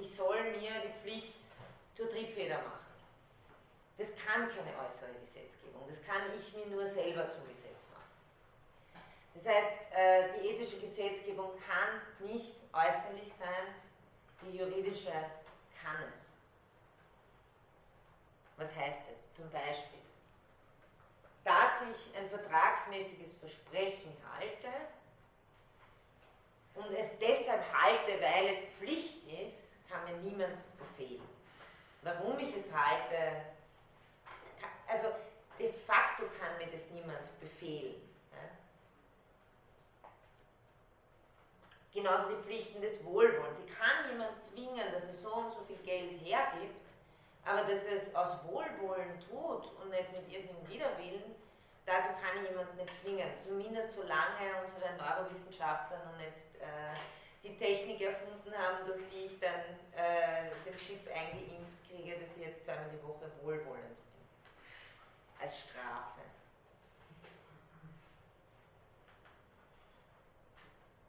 ich soll mir die Pflicht zur Triebfeder machen? Das kann keine äußere Gesetzgebung, das kann ich mir nur selber zum Gesetz machen. Das heißt, äh, die ethische Gesetzgebung kann nicht äußerlich sein, die juridische kann es. Was heißt das? Zum Beispiel, ich ein vertragsmäßiges Versprechen halte und es deshalb halte, weil es Pflicht ist, kann mir niemand befehlen. Warum ich es halte, also de facto kann mir das niemand befehlen. Genauso die Pflichten des Wohlwollens. Ich kann jemand zwingen, dass er so und so viel Geld hergibt, aber dass es aus Wohlwollen tut und nicht mit irrsinnigem Widerwillen, dazu kann ich jemanden nicht zwingen. Zumindest solange unsere Neurowissenschaftler noch nicht äh, die Technik erfunden haben, durch die ich dann äh, den Chip eingeimpft kriege, dass ich jetzt zweimal die Woche wohlwollend bin. Als Strafe.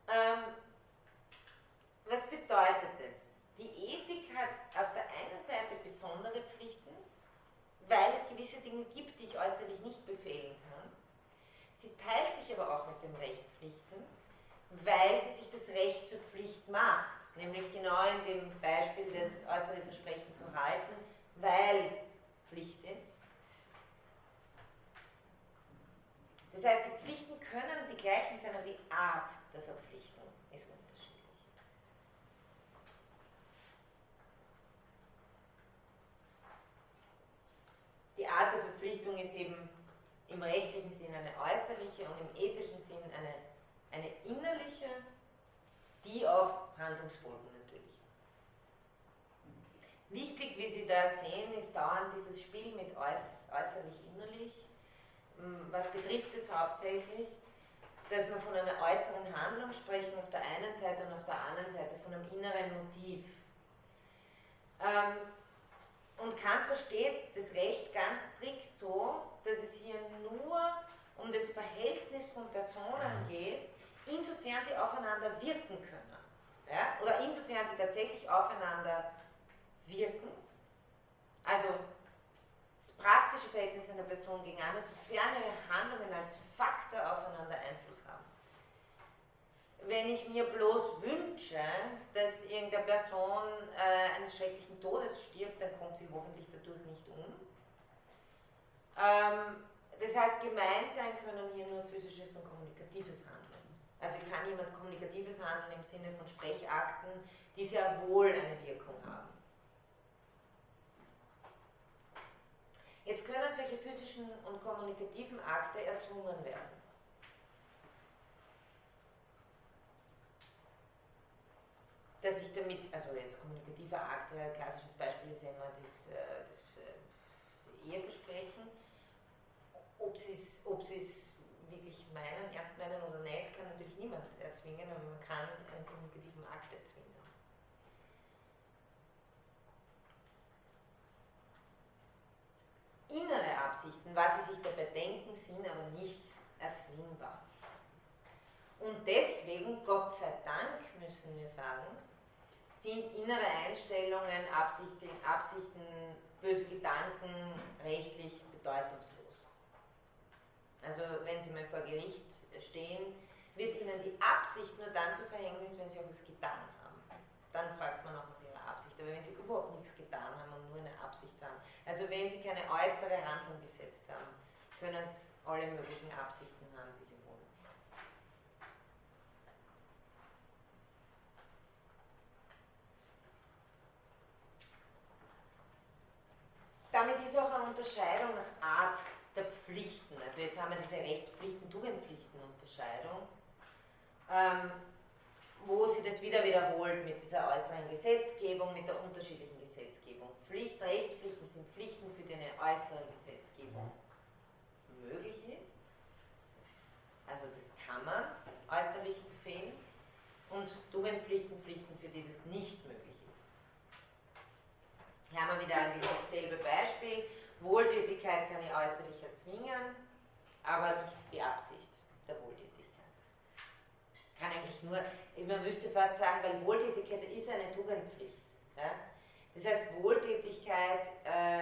Ähm, was bedeutet das? Die Ethik hat auf der einen Seite besondere Pflichten, weil es gewisse Dinge gibt, die ich äußerlich nicht befehlen kann. Sie teilt sich aber auch mit dem Recht Pflichten, weil sie sich das Recht zur Pflicht macht, nämlich genau in dem Beispiel das äußere Versprechen zu halten, weil es Pflicht ist. Das heißt, die Pflichten können die gleichen sein, aber die Art der Verpflichtung ist Die Art der Verpflichtung ist eben im rechtlichen Sinn eine äußerliche und im ethischen Sinn eine, eine innerliche, die auch Handlungsfolgen natürlich hat. Wichtig, wie Sie da sehen, ist dauernd dieses Spiel mit äußerlich-innerlich. Hm, was betrifft es hauptsächlich? Dass wir von einer äußeren Handlung sprechen auf der einen Seite und auf der anderen Seite von einem inneren Motiv. Ähm, und Kant versteht das Recht ganz strikt so, dass es hier nur um das Verhältnis von Personen geht, insofern sie aufeinander wirken können. Ja? Oder insofern sie tatsächlich aufeinander wirken. Also das praktische Verhältnis einer Person gegen andere, sofern ihre Handlungen als Faktor aufeinander Einfluss wenn ich mir bloß wünsche, dass irgendeine Person äh, eines schrecklichen Todes stirbt, dann kommt sie hoffentlich dadurch nicht um. Ähm, das heißt, gemeint sein können hier nur physisches und kommunikatives Handeln. Also kann jemand kommunikatives Handeln im Sinne von Sprechakten, die sehr wohl eine Wirkung haben. Jetzt können solche physischen und kommunikativen Akte erzwungen werden. Dass ich damit, also jetzt kommunikativer Akt, ein klassisches Beispiel ist ja immer das, äh, das äh, Eheversprechen. Ob sie es wirklich meinen, ernst meinen oder nicht, kann natürlich niemand erzwingen, aber man kann einen kommunikativen Akt erzwingen. Innere Absichten, was sie sich dabei denken, sind aber nicht erzwingbar. Und deswegen, Gott sei Dank, müssen wir sagen, sind innere Einstellungen, Absichten, Absichten, böse Gedanken rechtlich bedeutungslos. Also wenn Sie mal vor Gericht stehen, wird ihnen die Absicht nur dann zu Verhängnis, wenn sie auch was getan haben. Dann fragt man auch nach ihrer Absicht. Aber wenn sie überhaupt nichts getan haben und nur eine Absicht haben, also wenn sie keine äußere Handlung gesetzt haben, können es alle möglichen Absichten haben, die sie wollen. Damit ist auch eine Unterscheidung nach Art der Pflichten. Also jetzt haben wir diese Rechtspflichten-Tugendpflichten-Unterscheidung, ähm, wo sie das wieder wiederholt mit dieser äußeren Gesetzgebung, mit der unterschiedlichen Gesetzgebung. Pflicht, Rechtspflichten sind Pflichten, für die eine äußere Gesetzgebung möglich ist. Also das kann man äußerlich befehlen. Und Tugendpflichten, Pflichten, für die das nicht möglich ist. Hier haben wir wieder dasselbe Beispiel. Wohltätigkeit kann ich äußerlich erzwingen, aber nicht die Absicht der Wohltätigkeit. Kann eigentlich nur, man müsste fast sagen, weil Wohltätigkeit ist eine Tugendpflicht. Ja? Das heißt, Wohltätigkeit äh,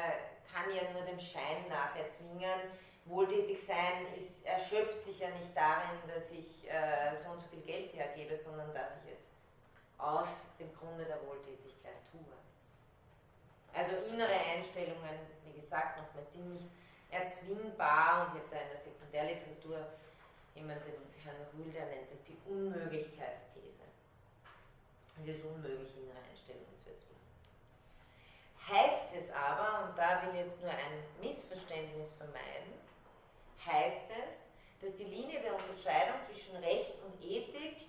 kann ja nur dem Schein nach erzwingen. Wohltätig sein ist, erschöpft sich ja nicht darin, dass ich äh, so und so viel Geld hergebe, sondern dass ich es aus dem Grunde der Wohltätigkeit tue. Also innere Einstellungen, wie gesagt, nochmal sind nicht erzwingbar und ich habe da in der Sekundärliteratur jemanden, den Herrn Rühl, der nennt das die Unmöglichkeitsthese. Es ist unmöglich, innere Einstellungen zu erzwingen. Heißt es aber, und da will ich jetzt nur ein Missverständnis vermeiden, heißt es, dass die Linie der Unterscheidung zwischen Recht und Ethik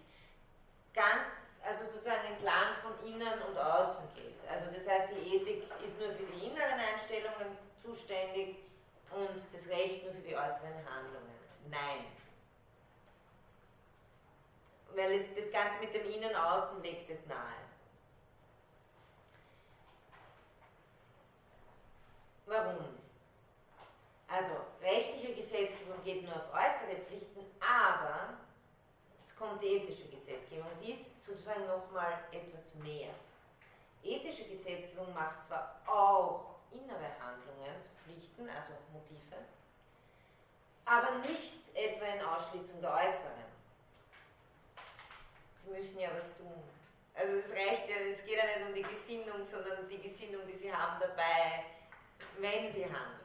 ganz also sozusagen entlang von innen und außen geht. Also das heißt, die Ethik ist nur für die inneren Einstellungen zuständig und das Recht nur für die äußeren Handlungen. Nein. Weil es, das Ganze mit dem Innen-Außen legt es nahe. Warum? Also, rechtliche Gesetzgebung geht nur auf äußere Pflichten, aber kommt die ethische Gesetzgebung. Die ist sozusagen nochmal etwas mehr. Ethische Gesetzgebung macht zwar auch innere Handlungen zu Pflichten, also Motive, aber nicht etwa in Ausschließung der äußeren. Sie müssen ja was tun. Also es reicht ja, es geht ja nicht um die Gesinnung, sondern die Gesinnung, die sie haben dabei, wenn sie handeln.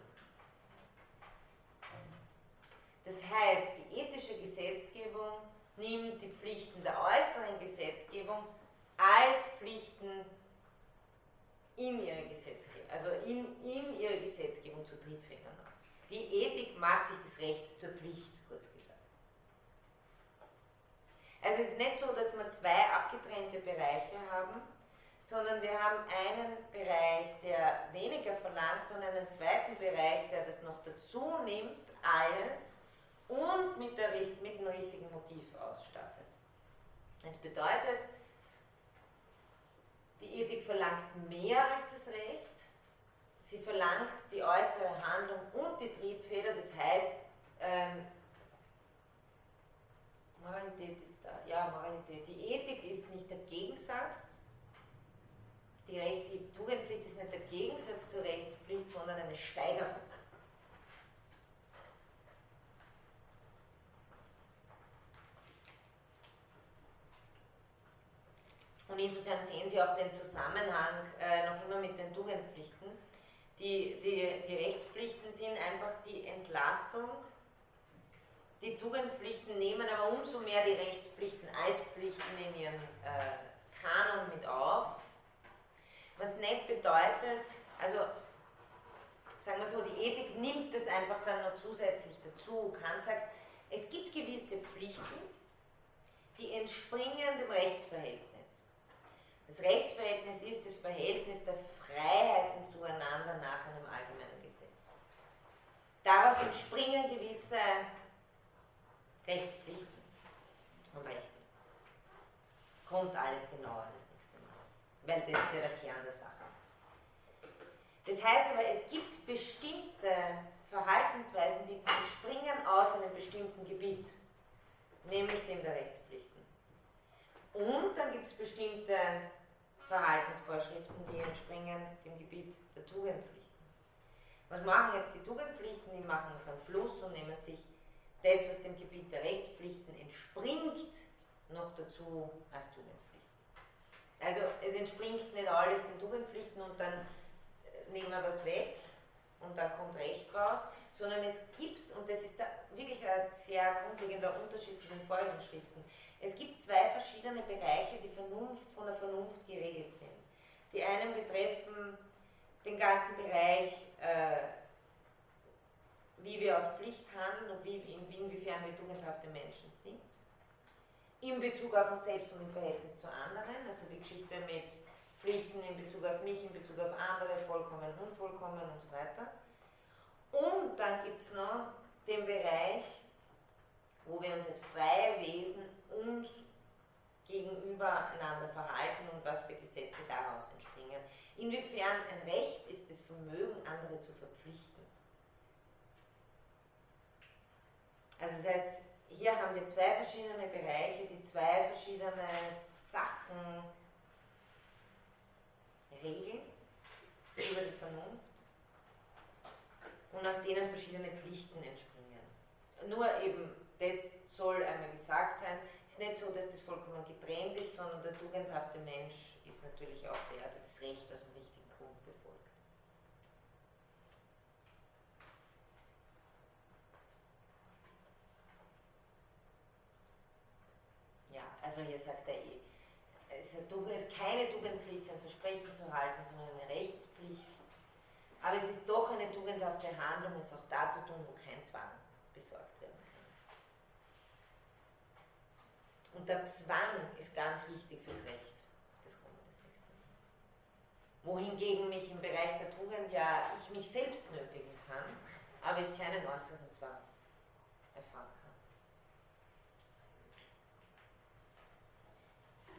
Das heißt, die ethische Gesetzgebung nimmt die Pflichten der äußeren Gesetzgebung als Pflichten in ihre Gesetzgebung, also in, in ihre Gesetzgebung zu Triebfedern auf. Die Ethik macht sich das Recht zur Pflicht, kurz gesagt. Also es ist nicht so, dass wir zwei abgetrennte Bereiche haben, sondern wir haben einen Bereich, der weniger verlangt und einen zweiten Bereich, der das noch dazu nimmt, alles und mit, der, mit dem richtigen Motiv ausstattet. Es bedeutet, die Ethik verlangt mehr als das Recht. Sie verlangt die äußere Handlung und die Triebfeder, das heißt, ähm, Moralität ist da, ja, Moralität. Die Ethik ist nicht der Gegensatz, die, Recht, die Tugendpflicht ist nicht der Gegensatz zur Rechtspflicht, sondern eine Steigerung. Und insofern sehen Sie auch den Zusammenhang äh, noch immer mit den Tugendpflichten. Die, die, die Rechtspflichten sind einfach die Entlastung. Die Tugendpflichten nehmen aber umso mehr die Rechtspflichten als Pflichten in ihren äh, Kanon mit auf. Was nicht bedeutet, also sagen wir so, die Ethik nimmt es einfach dann noch zusätzlich dazu. Kant sagt, es gibt gewisse Pflichten, die entspringen dem Rechtsverhältnis. Das Rechtsverhältnis ist das Verhältnis der Freiheiten zueinander nach einem allgemeinen Gesetz. Daraus entspringen gewisse Rechtspflichten und Rechte. Kommt alles genauer das nächste Mal, weil das ist ja der Kern der Sache. Das heißt aber, es gibt bestimmte Verhaltensweisen, die entspringen aus einem bestimmten Gebiet, nämlich dem der Rechtspflichten. Und dann gibt es bestimmte Verhaltensvorschriften, die entspringen dem Gebiet der Tugendpflichten. Was machen jetzt die Tugendpflichten? Die machen noch ein Plus und nehmen sich das, was dem Gebiet der Rechtspflichten entspringt, noch dazu als Tugendpflicht. Also es entspringt nicht alles den Tugendpflichten und dann nehmen wir was weg und dann kommt Recht raus, sondern es gibt, und das ist wirklich ein sehr grundlegender Unterschied zu den vorigen Schriften, es gibt zwei verschiedene Bereiche, die Vernunft von der Vernunft geregelt sind. Die einen betreffen den ganzen Bereich, äh, wie wir aus Pflicht handeln und wie, in, inwiefern wir tugendhafte Menschen sind. In Bezug auf uns selbst und im Verhältnis zu anderen, also die Geschichte mit Pflichten in Bezug auf mich, in Bezug auf andere, vollkommen, unvollkommen und so weiter. Und dann gibt es noch den Bereich, wo wir uns als freie Wesen uns gegenüber einander verhalten und was für Gesetze daraus entspringen. Inwiefern ein Recht ist das Vermögen, andere zu verpflichten. Also das heißt, hier haben wir zwei verschiedene Bereiche, die zwei verschiedene Sachen regeln über die Vernunft und aus denen verschiedene Pflichten entspringen. Nur eben, das soll einmal gesagt sein, ist nicht so, dass das vollkommen getrennt ist, sondern der tugendhafte Mensch ist natürlich auch der, der das Recht aus dem richtigen Grund befolgt. Ja, also hier sagt er eh, es ist keine Tugendpflicht, sein Versprechen zu halten, sondern eine Rechtspflicht aber es ist doch eine tugendhafte Handlung, es auch da zu tun, wo kein Zwang besorgt werden kann. Und der Zwang ist ganz wichtig fürs Recht. Das kommt das nächste Mal. Wohingegen mich im Bereich der Tugend ja ich mich selbst nötigen kann, aber ich keinen äußeren Zwang erfahren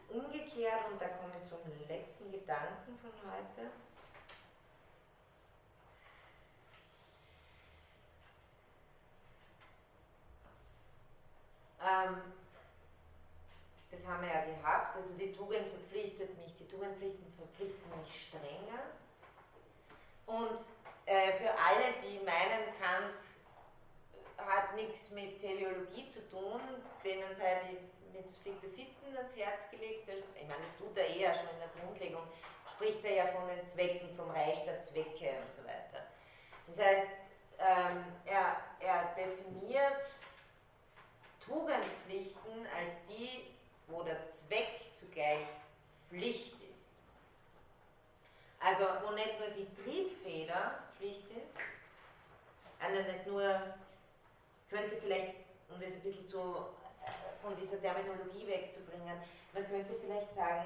kann. Umgekehrt, und da komme ich zum letzten Gedanken von heute, Ähm, das haben wir ja gehabt, also die Tugend verpflichtet mich, die Tugendpflichten verpflichten mich strenger. Und äh, für alle, die meinen, Kant hat nichts mit Teleologie zu tun, denen sei die Metaphysik der Sitten ans Herz gelegt. Ich meine, das tut er eher schon in der Grundlegung, spricht er ja von den Zwecken, vom Reich der Zwecke und so weiter. Das heißt, ähm, er, er definiert Tugendpflichten als die, wo der Zweck zugleich Pflicht ist. Also wo nicht nur die Triebfeder Pflicht ist, also nicht nur, könnte vielleicht, um das ein bisschen zu, äh, von dieser Terminologie wegzubringen, man könnte vielleicht sagen,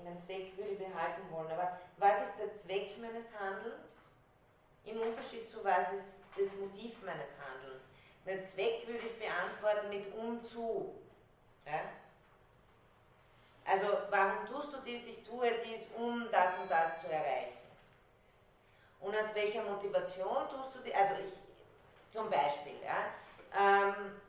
einen Zweck würde ich behalten wollen, aber was ist der Zweck meines Handelns im Unterschied zu was ist das Motiv meines Handelns? Den Zweck würde ich beantworten mit um zu. Ja? Also, warum tust du dies? Ich tue dies, um das und das zu erreichen. Und aus welcher Motivation tust du dies? Also, ich, zum Beispiel, ja, ähm,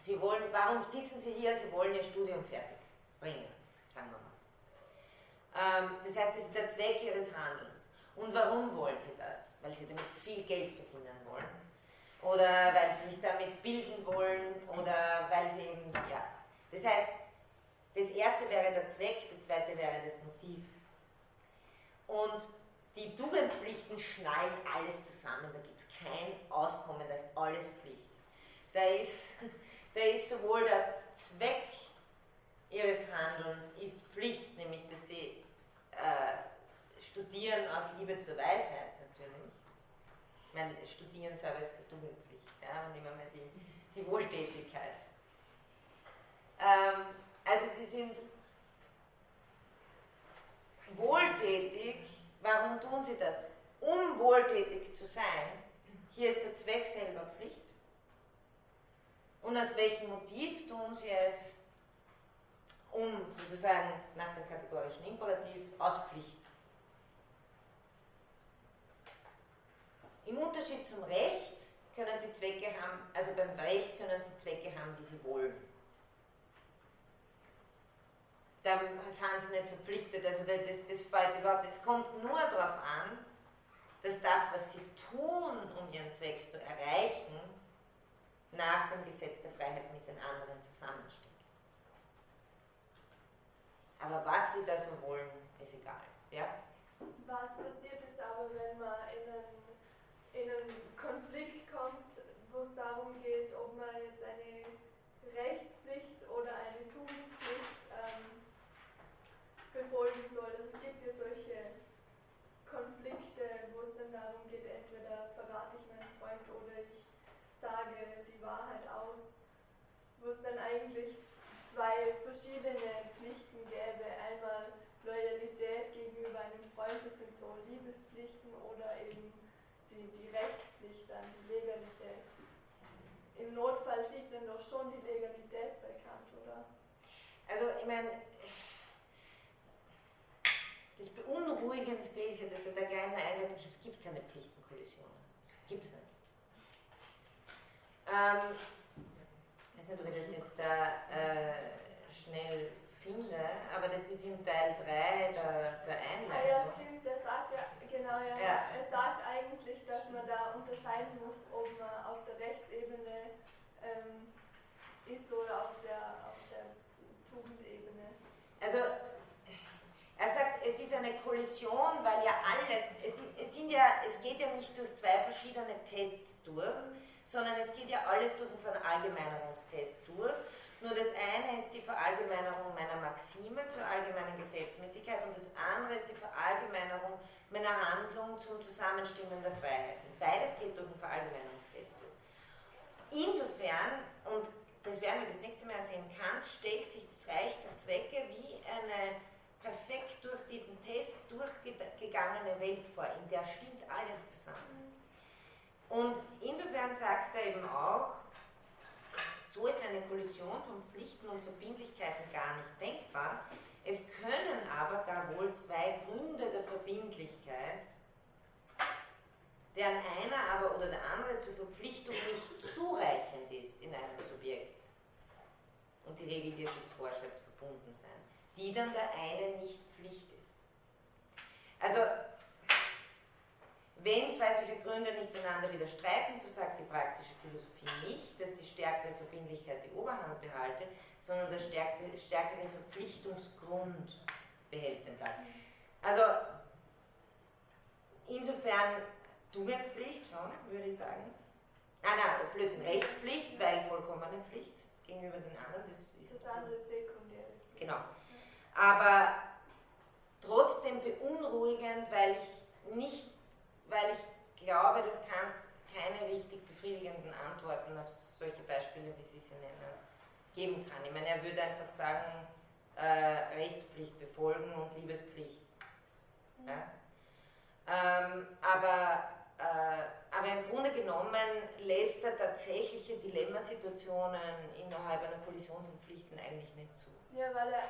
Sie wollen, warum sitzen Sie hier? Sie wollen Ihr Studium fertig bringen, sagen wir mal. Ähm, das heißt, das ist der Zweck Ihres Handelns. Und warum wollen Sie das? Weil Sie damit viel Geld verdienen wollen oder weil sie sich damit bilden wollen oder weil sie eben, ja. Das heißt, das erste wäre der Zweck, das zweite wäre das Motiv. Und die Tugendpflichten schnallen alles zusammen, da gibt es kein Auskommen, da ist alles Pflicht. Da ist, da ist sowohl der Zweck ihres Handelns ist Pflicht, nämlich dass sie äh, studieren aus Liebe zur Weisheit natürlich meine, Studieren selber ist keine Tugendpflicht. Ja, nehmen wir mal die, die Wohltätigkeit. Ähm, also sie sind wohltätig. Warum tun sie das? Um wohltätig zu sein, hier ist der Zweck selber Pflicht. Und aus welchem Motiv tun sie es? Um sozusagen nach dem kategorischen Imperativ aus Pflicht. Im Unterschied zum Recht können sie Zwecke haben, also beim Recht können sie Zwecke haben, wie sie wollen. Da sind sie nicht verpflichtet, also das, das fällt überhaupt Es kommt nur darauf an, dass das, was sie tun, um ihren Zweck zu erreichen, nach dem Gesetz der Freiheit mit den anderen zusammenstimmt. Aber was sie da so wollen, ist egal. Ja? Was passiert jetzt aber, wenn man in einen, in einen Konflikt kommt, wo es darum geht, ob man jetzt eine Rechtspflicht oder eine Tugendpflicht ähm, befolgen soll? Also es gibt ja solche Konflikte, wo es dann darum geht, entweder verrate ich meinen Freund oder ich sage die Wahrheit aus, wo es dann eigentlich zwei verschiedene Pflichten gäbe. Einmal Loyalität gegenüber einem Freund, das sind so Liebespflichten oder eben die, die Rechtspflicht dann, die Legalität. Im Notfall sieht man doch schon die Legalität bei Kant, oder? Also, ich meine, das Beunruhigendste ist ja, dass er da gleich in der Einleitung schreibt, es gibt keine Pflichtenkollisionen. Gibt es nicht. Ähm, ich weiß nicht, ob ich das jetzt da äh, schnell finde, aber das ist im Teil 3 der, der Einleitung. Ah ja, stimmt, der sagt ja, genau, ja, ja. Er sagt eigentlich, dass man da unterscheiden muss, ob man auf der Rechtsebene ähm, ist oder auf der, auf der Tugendebene. Also, er sagt, es ist eine Kollision, weil ja alles, es, es, sind ja, es geht ja nicht durch zwei verschiedene Tests durch, sondern es geht ja alles durch einen Verallgemeinerungstest durch. Nur das eine ist die Verallgemeinerung meiner Maxime zur allgemeinen Gesetzmäßigkeit und das andere ist die Verallgemeinerung meiner Handlung zum Zusammenstimmen der Freiheiten. Beides geht durch den Verallgemeinerungstest. Insofern, und das werden wir das nächste Mal sehen, Kant stellt sich das Reich der Zwecke wie eine perfekt durch diesen Test durchgegangene Welt vor, in der stimmt alles zusammen. Und insofern sagt er eben auch, so ist eine Kollision von Pflichten und Verbindlichkeiten gar nicht denkbar. Es können aber gar wohl zwei Gründe der Verbindlichkeit, deren einer aber oder der andere zur Verpflichtung nicht zureichend ist in einem Subjekt und die Regel, die es sich vorschreibt, verbunden sein, die dann der eine nicht Pflicht ist. Also wenn zwei solche Gründe nicht einander widerstreiten, so sagt die praktische Philosophie nicht, dass die stärkere Verbindlichkeit die Oberhand behalte, sondern der stärkere Verpflichtungsgrund behält den Platz. Also insofern Tugendpflicht schon, würde ich sagen. Ah nein, Blödsinn, Rechtspflicht, weil vollkommene Pflicht gegenüber den anderen, das ist das andere sekundär. Genau. Aber trotzdem beunruhigend, weil ich nicht weil ich glaube, dass Kant keine richtig befriedigenden Antworten auf solche Beispiele, wie Sie sie nennen, geben kann. Ich meine, er würde einfach sagen, äh, Rechtspflicht befolgen und Liebespflicht. Mhm. Ja? Ähm, aber, äh, aber im Grunde genommen lässt er tatsächliche Dilemmasituationen innerhalb einer Kollision von Pflichten eigentlich nicht zu. Ja, weil er,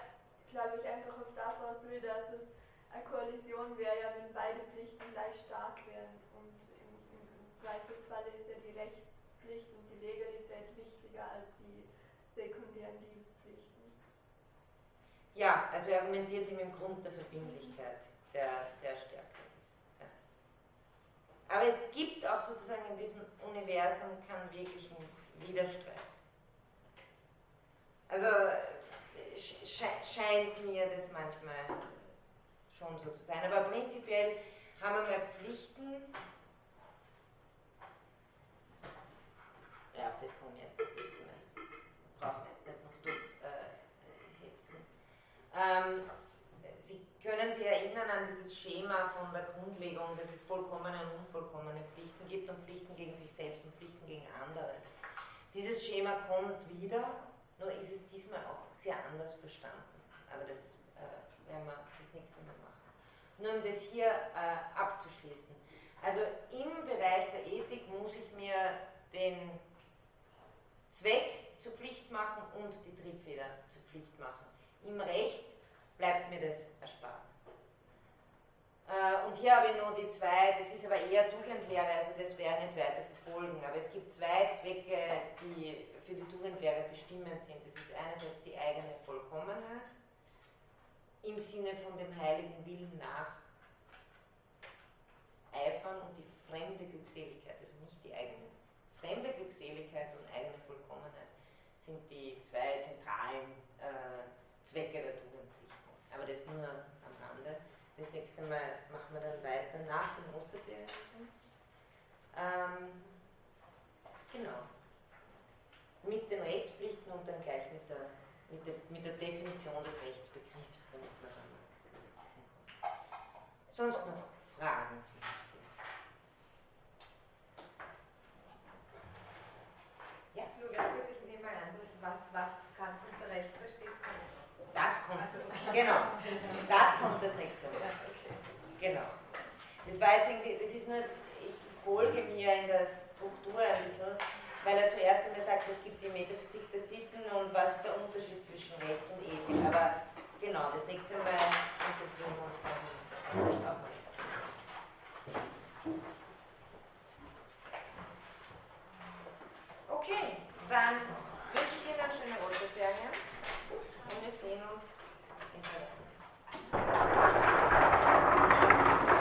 glaube ich, einfach auf das raus will, dass es eine Koalition wäre ja, wenn beide Pflichten gleich stark wären. Und im, im, Zweifelsfall ist ja die Rechtspflicht und die Legalität wichtiger als die sekundären Liebespflichten. Ja, also er argumentiert ihm im Grund der Verbindlichkeit, der, der. Ja. Aber es gibt auch sozusagen in diesem Universum keinen wirklichen Widerstreit. Also scheint mir das manchmal schon so zu sein. Aber prinzipiell haben wir mehr Pflichten. Ja, auf das kommen wir erst das. Das brauchen wir jetzt nicht noch durchhetzen. Äh, ähm, Sie können sich erinnern an dieses Schema von der Grundlegung, dass es vollkommene und unvollkommene Pflichten gibt und Pflichten gegen sich selbst und Pflichten gegen andere. Dieses Schema kommt wieder, nur ist es diesmal auch sehr anders verstanden. Aber das äh, werden wir das nächste Mal machen nur um das hier äh, abzuschließen. Also im Bereich der Ethik muss ich mir den Zweck zur Pflicht machen und die Triebfeder zur Pflicht machen. Im Recht bleibt mir das erspart. Äh, und hier habe ich noch die zwei, das ist aber eher Tugendlehre, also das wäre nicht weiter verfolgen, aber es gibt zwei Zwecke, die für die Tugendlehre bestimmend sind. Das ist einerseits die eigene Vollkommenheit im Sinne von dem heiligen Willen nach eifern und die fremde Glückseligkeit, also nicht die eigene fremde Glückseligkeit und eigene Vollkommenheit sind die zwei zentralen äh, Zwecke der Tugendpflichten. Aber das nur am Rande. Das nächste Mal machen wir dann weiter nach dem Osterferien. Ähm, genau. Mit den Rechtspflichten und dann gleich mit der, mit der, mit der Definition des Rechtsbegriffs, damit wir dann Sonst noch Fragen zu Ja? Nur ganz kurz, ich nehme mal an, dass was, was Kant unter Recht versteht. Das kommt. Also, genau. Das kommt das nächste Mal. Genau. Das war jetzt irgendwie, das ist nur, ich folge mir in der Struktur ein bisschen, weil er zuerst einmal sagt, es gibt die Metaphysik der Sitten und was ist der Unterschied zwischen Recht und Ethik. Aber genau, das nächste Mal konzentrieren wir uns dann auf Okay, dann.